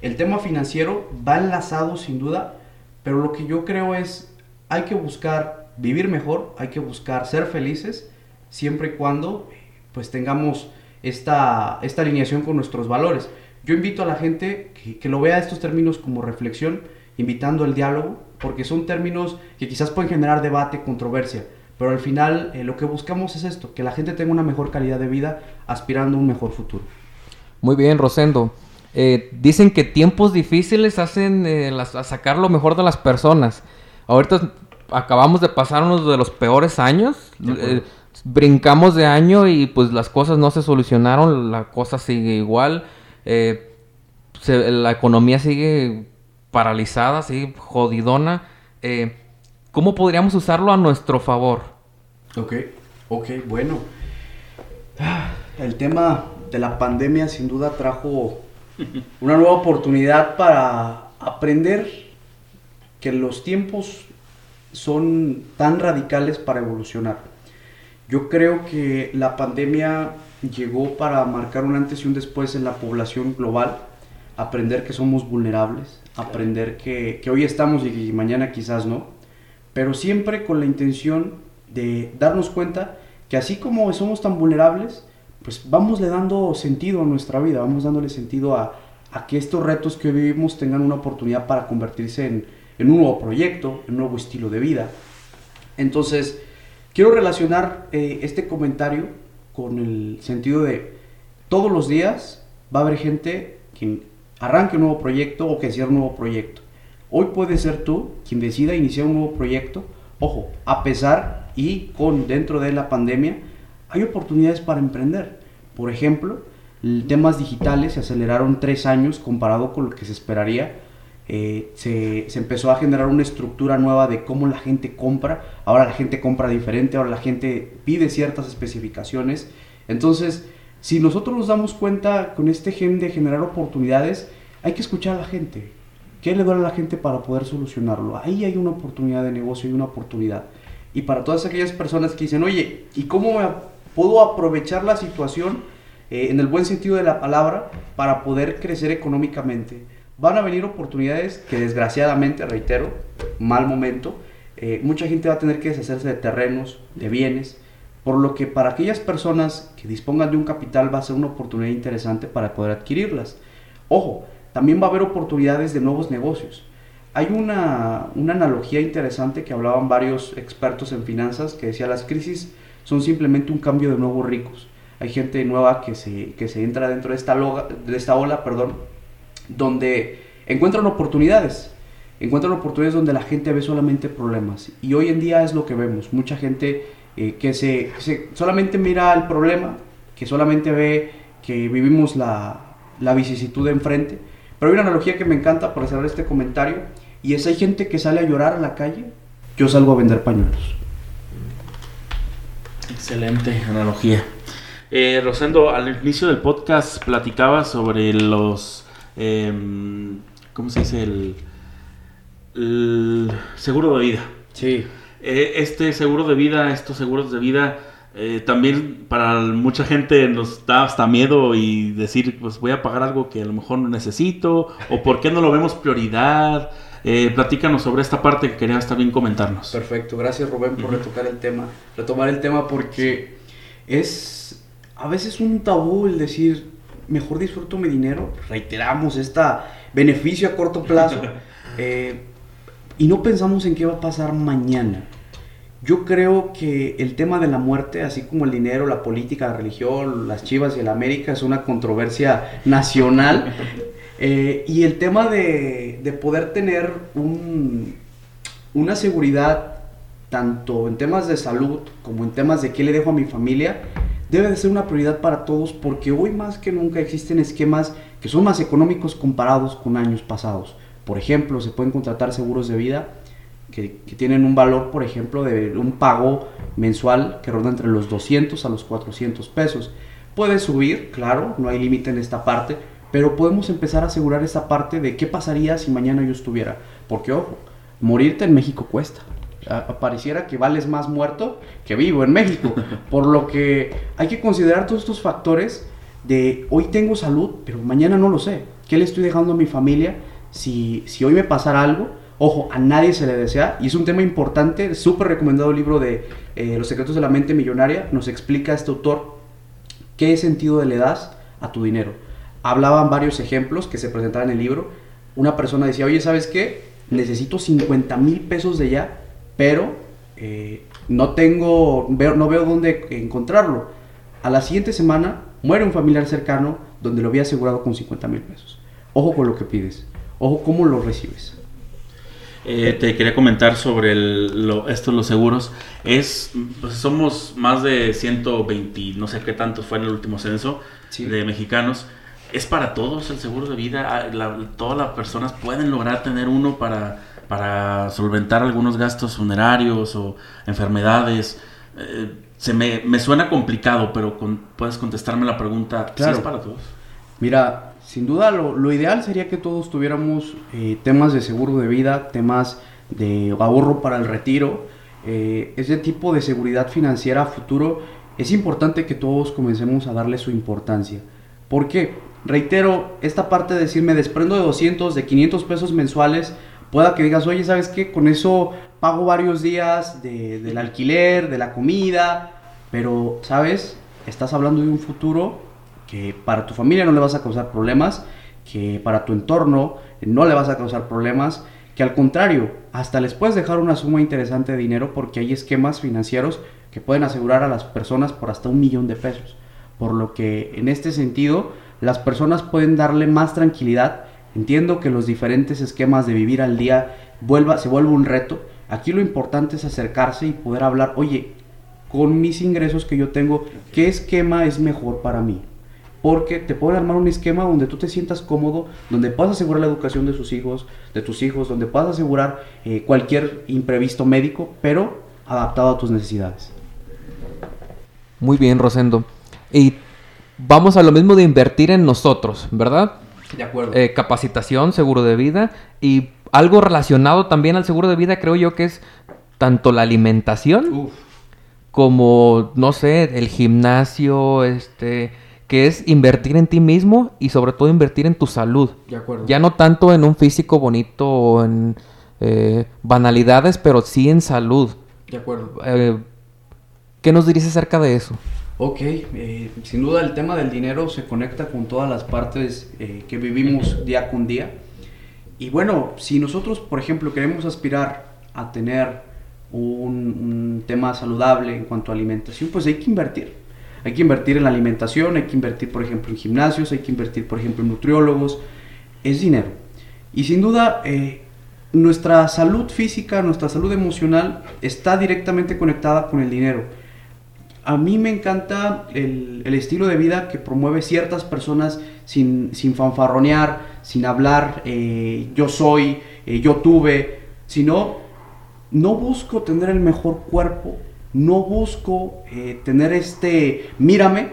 El tema financiero va enlazado sin duda, pero lo que yo creo es, hay que buscar vivir mejor, hay que buscar ser felices, siempre y cuando pues tengamos esta, esta alineación con nuestros valores. Yo invito a la gente que, que lo vea estos términos como reflexión, invitando al diálogo, porque son términos que quizás pueden generar debate, controversia, pero al final eh, lo que buscamos es esto, que la gente tenga una mejor calidad de vida aspirando a un mejor futuro. Muy bien, Rosendo. Eh, dicen que tiempos difíciles hacen eh, las- a sacar lo mejor de las personas. Ahorita acabamos de pasar uno de los peores años. De brincamos de año y pues las cosas no se solucionaron, la cosa sigue igual. Eh, la economía sigue paralizada, sigue jodidona. Eh, ¿Cómo podríamos usarlo a nuestro favor? Ok, ok, bueno. El tema de la pandemia sin duda trajo una nueva oportunidad para aprender que los tiempos son tan radicales para evolucionar. Yo creo que la pandemia llegó para marcar un antes y un después en la población global, aprender que somos vulnerables, aprender que, que hoy estamos y mañana quizás no, pero siempre con la intención de darnos cuenta que así como somos tan vulnerables, pues vamos le dando sentido a nuestra vida, vamos dándole sentido a, a que estos retos que hoy vivimos tengan una oportunidad para convertirse en, en un nuevo proyecto, en un nuevo estilo de vida. Entonces, quiero relacionar eh, este comentario con el sentido de todos los días va a haber gente que arranque un nuevo proyecto o que cierre un nuevo proyecto. Hoy puede ser tú quien decida iniciar un nuevo proyecto. Ojo, a pesar y con dentro de la pandemia, hay oportunidades para emprender. Por ejemplo, temas digitales se aceleraron tres años comparado con lo que se esperaría. Eh, se, se empezó a generar una estructura nueva de cómo la gente compra. Ahora la gente compra diferente, ahora la gente pide ciertas especificaciones. Entonces, si nosotros nos damos cuenta con este gen de generar oportunidades, hay que escuchar a la gente. ¿Qué le duele a la gente para poder solucionarlo? Ahí hay una oportunidad de negocio y una oportunidad. Y para todas aquellas personas que dicen, oye, ¿y cómo puedo aprovechar la situación eh, en el buen sentido de la palabra para poder crecer económicamente? Van a venir oportunidades que desgraciadamente, reitero, mal momento, eh, mucha gente va a tener que deshacerse de terrenos, de bienes, por lo que para aquellas personas que dispongan de un capital va a ser una oportunidad interesante para poder adquirirlas. Ojo, también va a haber oportunidades de nuevos negocios. Hay una, una analogía interesante que hablaban varios expertos en finanzas que decía las crisis son simplemente un cambio de nuevos ricos. Hay gente nueva que se, que se entra dentro de esta, loga- de esta ola, perdón, donde encuentran oportunidades. Encuentran oportunidades donde la gente ve solamente problemas. Y hoy en día es lo que vemos. Mucha gente eh, que se, solamente mira el problema, que solamente ve que vivimos la, la vicisitud enfrente. Pero hay una analogía que me encanta para cerrar este comentario. Y es hay gente que sale a llorar a la calle. Yo salgo a vender pañuelos. Excelente analogía. Eh, Rosendo, al inicio del podcast platicaba sobre los. Em, ¿Cómo se dice? El, el seguro de vida. Sí. Eh, este seguro de vida, estos seguros de vida, eh, también para mucha gente nos da hasta miedo y decir, pues voy a pagar algo que a lo mejor no necesito, o por qué no lo vemos prioridad. Eh, platícanos sobre esta parte que querías también comentarnos. Perfecto, gracias Rubén por retocar el tema, retomar el tema porque es a veces un tabú el decir, mejor disfruto mi dinero, reiteramos esta beneficio a corto plazo *laughs* eh, y no pensamos en qué va a pasar mañana. Yo creo que el tema de la muerte, así como el dinero, la política, la religión, las chivas y el América, es una controversia nacional. *laughs* Eh, y el tema de, de poder tener un, una seguridad, tanto en temas de salud como en temas de qué le dejo a mi familia, debe de ser una prioridad para todos porque hoy más que nunca existen esquemas que son más económicos comparados con años pasados. Por ejemplo, se pueden contratar seguros de vida que, que tienen un valor, por ejemplo, de un pago mensual que ronda entre los 200 a los 400 pesos. Puede subir, claro, no hay límite en esta parte, pero podemos empezar a asegurar esa parte de qué pasaría si mañana yo estuviera. Porque, ojo, morirte en México cuesta. Pareciera que vales más muerto que vivo en México. Por lo que hay que considerar todos estos factores de hoy tengo salud, pero mañana no lo sé. ¿Qué le estoy dejando a mi familia si, si hoy me pasara algo? Ojo, a nadie se le desea y es un tema importante, súper recomendado el libro de eh, Los secretos de la mente millonaria, nos explica este autor qué sentido le das a tu dinero. hablaban varios ejemplos que se presentaban en el libro. Una persona decía, oye, ¿sabes qué? Necesito 50 mil pesos de ya, pero eh, no tengo, veo, no veo dónde encontrarlo. A la siguiente semana muere un familiar cercano donde lo había asegurado con 50 mil pesos. Ojo con lo que pides, ojo cómo lo recibes. Eh, te quería comentar sobre el, lo, estos los seguros. Es, pues, somos más de 120, no sé qué tantos fue en el último censo Sí. de mexicanos. Es para todos el seguro de vida. Ah, la- todas las personas pueden lograr tener uno para, para solventar algunos gastos funerarios o enfermedades. Eh, se me, me suena complicado, pero con- puedes contestarme la pregunta. ¿Sí Claro. es para todos? Mira, sin duda lo, lo ideal sería que todos tuviéramos eh, temas de seguro de vida, temas de ahorro para el retiro, eh, ese tipo de seguridad financiera a futuro. Es importante que todos comencemos a darle su importancia. ¿Por qué? Reitero, esta parte de decir me desprendo de 200, de 500 pesos mensuales, pueda que digas, oye, ¿sabes qué? Con eso pago varios días de- del alquiler, de la comida, pero, ¿sabes? Estás hablando de un futuro que para tu familia no le vas a causar problemas, que para tu entorno no le vas a causar problemas, que al contrario, hasta les puedes dejar una suma interesante de dinero porque hay esquemas financieros que pueden asegurar a las personas por hasta un millón de pesos. Por lo que en este sentido, las personas pueden darle más tranquilidad. Entiendo que los diferentes esquemas de vivir al día vuelva, se vuelve un reto. Aquí lo importante es acercarse y poder hablar, oye, con mis ingresos que yo tengo, ¿qué esquema es mejor para mí? Porque te pueden armar un esquema donde tú te sientas cómodo, donde puedas asegurar la educación de sus hijos, de tus hijos, donde puedas asegurar eh, cualquier imprevisto médico, pero adaptado a tus necesidades. Muy bien, Rosendo. Y vamos a lo mismo de invertir en nosotros, ¿verdad? De acuerdo. Eh, capacitación, seguro de vida y algo relacionado también al seguro de vida creo yo que es tanto la alimentación Uf, como, no sé, el gimnasio, este, que es invertir en ti mismo y sobre todo invertir en tu salud. de acuerdo. Ya no tanto en un físico bonito o en eh, banalidades, pero sí en salud. De acuerdo. Eh, ¿Qué nos dirías acerca de eso? Ok, eh, sin duda el tema del dinero se conecta con todas las partes eh, que vivimos día con día. Y bueno, si nosotros, por ejemplo, queremos aspirar a tener un, un tema saludable en cuanto a alimentación, pues hay que invertir. Hay que invertir en la alimentación, hay que invertir, por ejemplo, en gimnasios, hay que invertir, por ejemplo, en nutriólogos. Es dinero. Y sin duda, eh, nuestra salud física, nuestra salud emocional está directamente conectada con el dinero. A mí me encanta el, estilo de vida que promueve ciertas personas sin, sin fanfarronear, sin hablar eh, yo soy, eh, yo tuve, sino no busco tener el mejor cuerpo, no busco eh, tener este, mírame,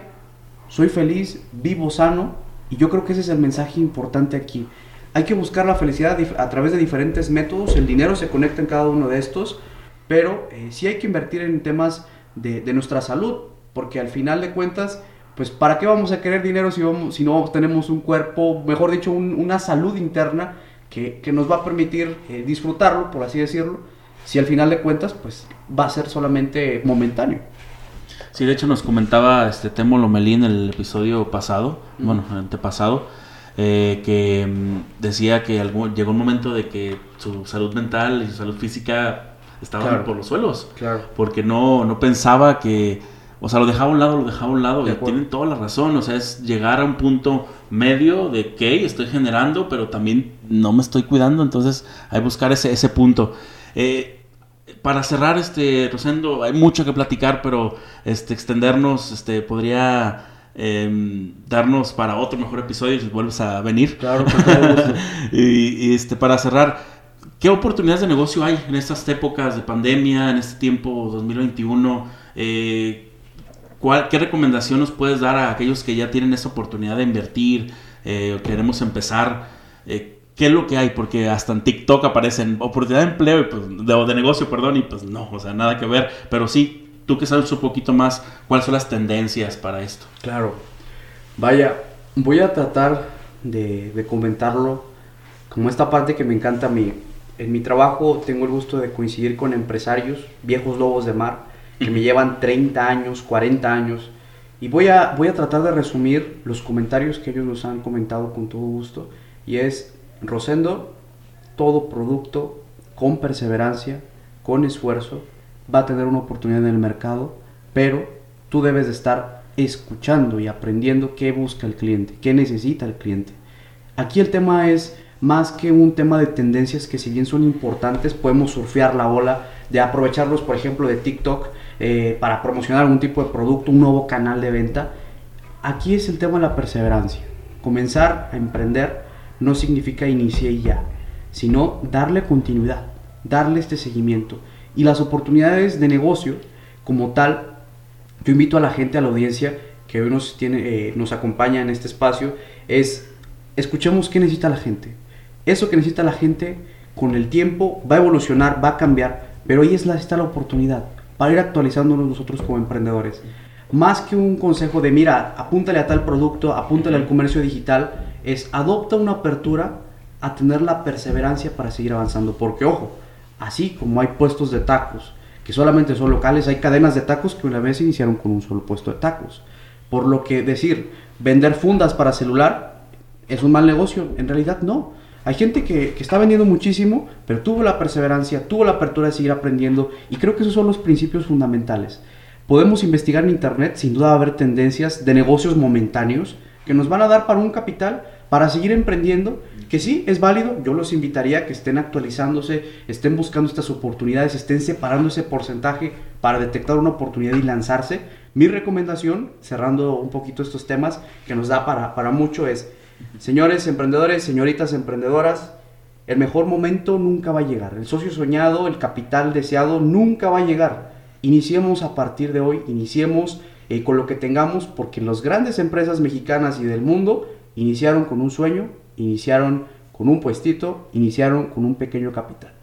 soy feliz, vivo sano, y yo creo que ese es el mensaje importante aquí. Hay que buscar la felicidad a través de diferentes métodos, el dinero se conecta en cada uno de estos, pero sí hay que invertir en temas de, de nuestra salud, porque al final de cuentas, pues ¿para qué vamos a querer dinero si, vamos, si no tenemos un cuerpo, mejor dicho, un- una salud interna que, que nos va a permitir eh, disfrutarlo, por así decirlo, si al final de cuentas, pues va a ser solamente momentáneo. Sí, de hecho nos comentaba este Temo Lomelí en el episodio pasado, Mm. bueno, antepasado, eh, que mm, decía que algún- llegó un momento de que su salud mental y su salud física estaban Claro. por los suelos, Claro. porque no, no pensaba que, o sea, lo dejaba a un lado, lo dejaba a un lado, De y acuerdo. tienen toda la razón, o sea, es llegar a un punto medio de que estoy generando, pero también no me estoy cuidando, entonces hay que buscar ese, ese punto. Eh, para cerrar, este, Rosendo, hay mucho que platicar, pero este, extendernos, este, podría em, darnos para otro mejor episodio si vuelves a venir. Claro, con todo gusto. *laughs* y, y, este, para cerrar, ¿qué oportunidades de negocio hay en estas épocas de pandemia, en este tiempo 2021? Eh, ¿cuál- ¿Qué recomendación nos puedes dar a aquellos que ya tienen esa oportunidad de invertir eh, o queremos empezar? Eh, ¿Qué es lo que hay? Porque hasta en TikTok aparecen oportunidad de empleo pues, de negocio, perdón, y pues no, o sea, nada que ver. Pero sí, tú que sabes un poquito más, ¿cuáles son las tendencias para esto? Claro. Vaya, voy a tratar de, de comentarlo como esta parte que me encanta a mí. En mi trabajo tengo el gusto de coincidir con empresarios, viejos lobos de mar, que me llevan 30 años, 40 años, Y voy a, voy a tratar de resumir los comentarios que ellos nos han comentado con todo gusto. Y es, Rosendo, todo producto con perseverancia, con esfuerzo, va a tener una oportunidad en el mercado, pero tú debes de estar escuchando y aprendiendo qué busca el cliente, qué necesita el cliente. Aquí el tema es más que un tema de tendencias que si bien son importantes, podemos surfear la ola de aprovecharlos, por ejemplo, de TikTok eh, para promocionar algún tipo de producto, un nuevo canal de venta. Aquí es el tema de la perseverancia. Comenzar a emprender no significa iniciar ya, sino darle continuidad, darle este seguimiento. Y las oportunidades de negocio como tal, yo invito a la gente, a la audiencia que hoy nos, tiene, eh, nos acompaña en este espacio, es escuchemos qué necesita la gente. Eso que necesita la gente con el tiempo va a evolucionar, va a cambiar, pero ahí es la, está la oportunidad para ir actualizándonos nosotros como emprendedores. Más que un consejo de, mira, apúntale a tal producto, apúntale al comercio digital, es adopta una apertura a tener la perseverancia para seguir avanzando. Porque, ojo, así como hay puestos de tacos que solamente son locales, hay cadenas de tacos que una vez iniciaron con un solo puesto de tacos. Por lo que decir, vender fundas para celular es un mal negocio, en realidad no. Hay gente que, que, está vendiendo muchísimo, pero tuvo la perseverancia, tuvo la apertura de seguir aprendiendo y creo que esos son los principios fundamentales. Podemos investigar en Internet, sin duda va a haber tendencias de negocios momentáneos que nos van a dar para un capital para seguir emprendiendo, que sí, es válido, yo los invitaría a que estén actualizándose, estén buscando estas oportunidades, estén separando ese porcentaje para detectar una oportunidad y lanzarse. Mi recomendación, cerrando un poquito estos temas que nos da para, para mucho, es Señores emprendedores, señoritas emprendedoras, el mejor momento nunca va a llegar. El socio soñado, el capital deseado nunca va a llegar. Iniciemos a partir de hoy, iniciemos eh, con lo que tengamos, porque las grandes empresas mexicanas y del mundo iniciaron con un sueño, iniciaron con un puestito, iniciaron con un pequeño capital.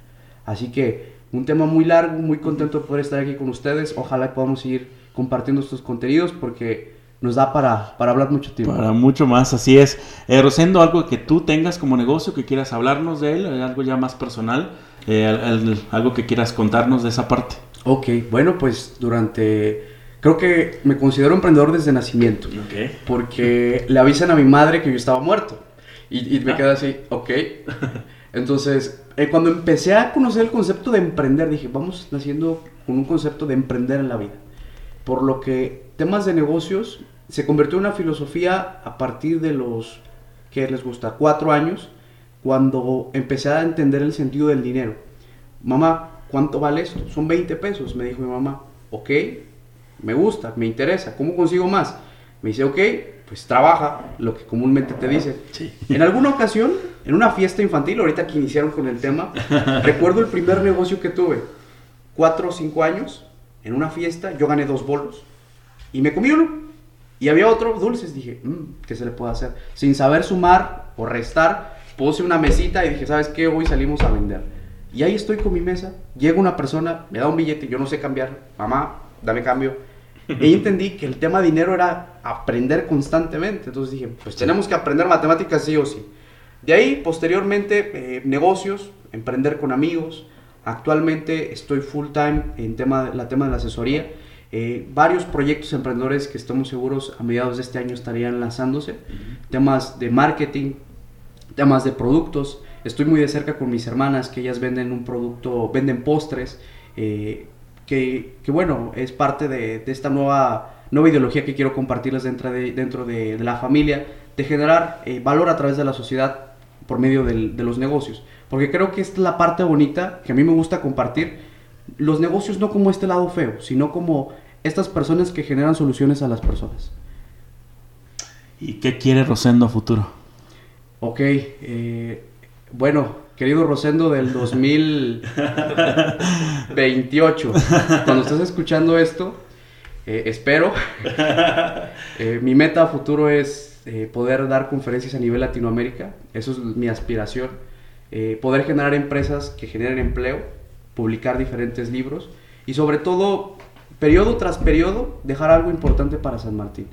Así que un tema muy largo, muy contento de poder estar aquí con ustedes. Ojalá podamos seguir compartiendo estos contenidos porque nos da para, para hablar mucho tiempo. Para mucho más, así es. Eh, Rosendo, algo que tú tengas como negocio, que quieras hablarnos de él, algo ya más personal, eh, algo que quieras contarnos de esa parte. Ok, bueno, pues durante... Creo que me considero emprendedor desde nacimiento. Okay. Porque le avisan a mi madre que yo estaba muerto. Y, y me quedé así, ok. *laughs* Entonces, eh, cuando empecé a conocer el concepto de emprender, dije, vamos naciendo con un concepto de emprender en la vida. Por lo que temas de negocios se convirtió en una filosofía a partir de los, ¿qué les gusta? Cuatro años, cuando empecé a entender el sentido del dinero. Mamá, ¿cuánto vale esto? Son 20 pesos, me dijo mi mamá. Ok, me gusta, me interesa, ¿cómo consigo más? Me dice, ok, pues trabaja, lo que comúnmente te dice. Sí. En alguna ocasión, en una fiesta infantil, ahorita que iniciaron con el tema, *laughs* recuerdo el primer negocio que tuve, cuatro o cinco años, en una fiesta, yo gané dos bolos y me comí uno. Y había otro dulces, dije, mmm, ¿qué se le puede hacer? Sin saber sumar o restar, puse una mesita y dije, ¿sabes qué? Hoy salimos a vender. Y ahí estoy con mi mesa, llega una persona, me da un billete, yo no sé cambiar, mamá, dame cambio. *laughs* Y entendí que el tema dinero era aprender constantemente. Entonces dije, pues tenemos que aprender matemáticas sí o sí. De ahí, posteriormente, eh, negocios, emprender con amigos. Actualmente estoy full time en tema, la tema de la asesoría. Eh, varios proyectos emprendedores que estamos seguros a mediados de este año estarían lanzándose. Temas de marketing, temas de productos. Estoy muy de cerca con mis hermanas que ellas venden un producto, venden postres. Eh, que, que, bueno, es parte de, de, esta nueva, nueva ideología que quiero compartirles dentro de, dentro de, de la familia, de generar eh, valor a través de la sociedad por medio del, de los negocios. Porque creo que esta es la parte bonita que a mí me gusta compartir. Los negocios no como este lado feo, sino como estas personas que generan soluciones a las personas. ¿Y qué quiere Rosendo a futuro? Ok, eh, bueno, querido Rosendo del 2028, cuando estés escuchando esto, eh, espero, *laughs* eh, mi meta a futuro es poder dar conferencias a nivel Latinoamérica, eso es mi aspiración, eh, poder generar empresas que generen empleo, publicar diferentes libros y sobre todo, periodo tras periodo, dejar algo importante para San Martín,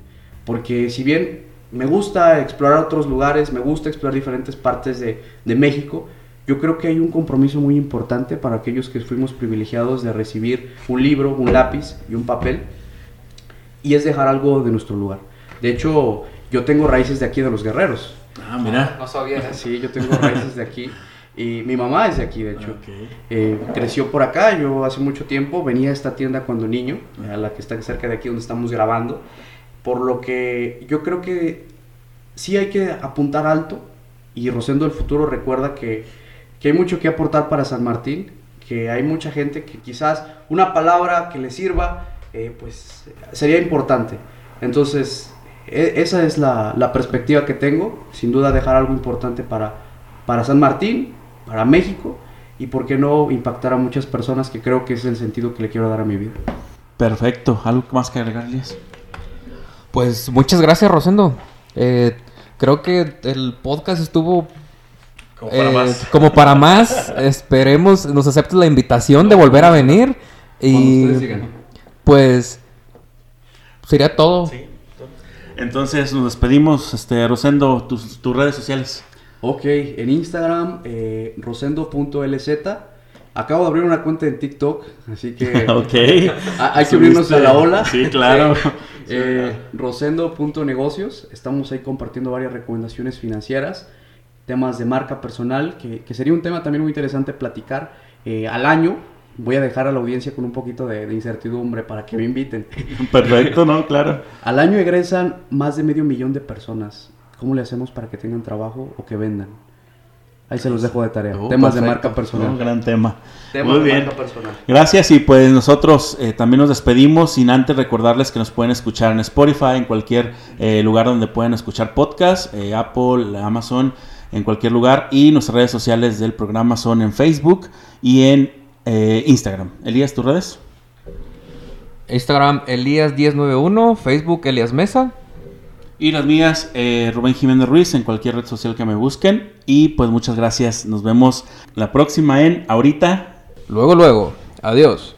porque si bien me gusta explorar otros lugares, me gusta explorar diferentes partes de, de México, yo creo que hay un compromiso muy importante para aquellos que fuimos privilegiados de recibir un libro, un lápiz y un papel. y es dejar algo de nuestro lugar. De hecho, yo tengo raíces de aquí de los guerreros. Ah, mira. No sabía eso. Sí, yo tengo raíces de aquí. Y mi mamá es de aquí, de hecho. Ok. Eh, creció por acá, yo hace mucho tiempo venía a esta tienda cuando niño, a la que está cerca de aquí donde estamos grabando, por lo que yo creo que sí hay que apuntar alto y Rosendo del Futuro recuerda que, que hay mucho que aportar para San Martín, que hay mucha gente que quizás una palabra que le sirva, eh, pues sería importante. Entonces, e- esa es la, la perspectiva que tengo, sin duda dejar algo importante para, para San Martín, para México y por qué no impactar a muchas personas que creo que es el sentido que le quiero dar a mi vida. Perfecto. ¿Algo más que agregar, Elías? Pues muchas gracias, Rosendo. Eh, creo que el podcast estuvo Como eh, como para más. *laughs* Esperemos nos aceptes la invitación de volver a venir. Y pues sería todo. Sí. Entonces nos despedimos, este, Rosendo, tus, tus redes sociales. Ok, en Instagram, eh, rosendo.lz. Acabo de abrir una cuenta en TikTok, así que *laughs* ok. Ah, hay que unirnos a la ola. Sí, claro. *laughs* Eh, Rosendo.negocios. Estamos ahí compartiendo varias recomendaciones financieras, temas de marca personal, que, que sería un tema también muy interesante platicar eh, al año. Voy a dejar a la audiencia con un poquito de, de incertidumbre para que me inviten. *laughs* Perfecto, ¿no? Claro. Al año egresan más de medio millón de personas. ¿Cómo le hacemos para que tengan trabajo o que vendan? Ahí se los dejo de tarea. Oh, Temas de marca personal. Un gran tema. Temas Muy de bien. marca personal. Gracias y pues nosotros eh, también nos despedimos sin antes recordarles que nos pueden escuchar en Spotify, en cualquier eh, lugar donde pueden escuchar podcast, eh, Apple, Amazon, en cualquier lugar y nuestras redes sociales del programa son en Facebook y en eh, Instagram. Elías, tus redes. Instagram Elías1091, Facebook Elías Mesa. Y las mías, eh, Rubén Jiménez Ruiz, en cualquier red social que me busquen. Y pues muchas gracias. Nos vemos la próxima en Ahorita. Luego, luego. Adiós.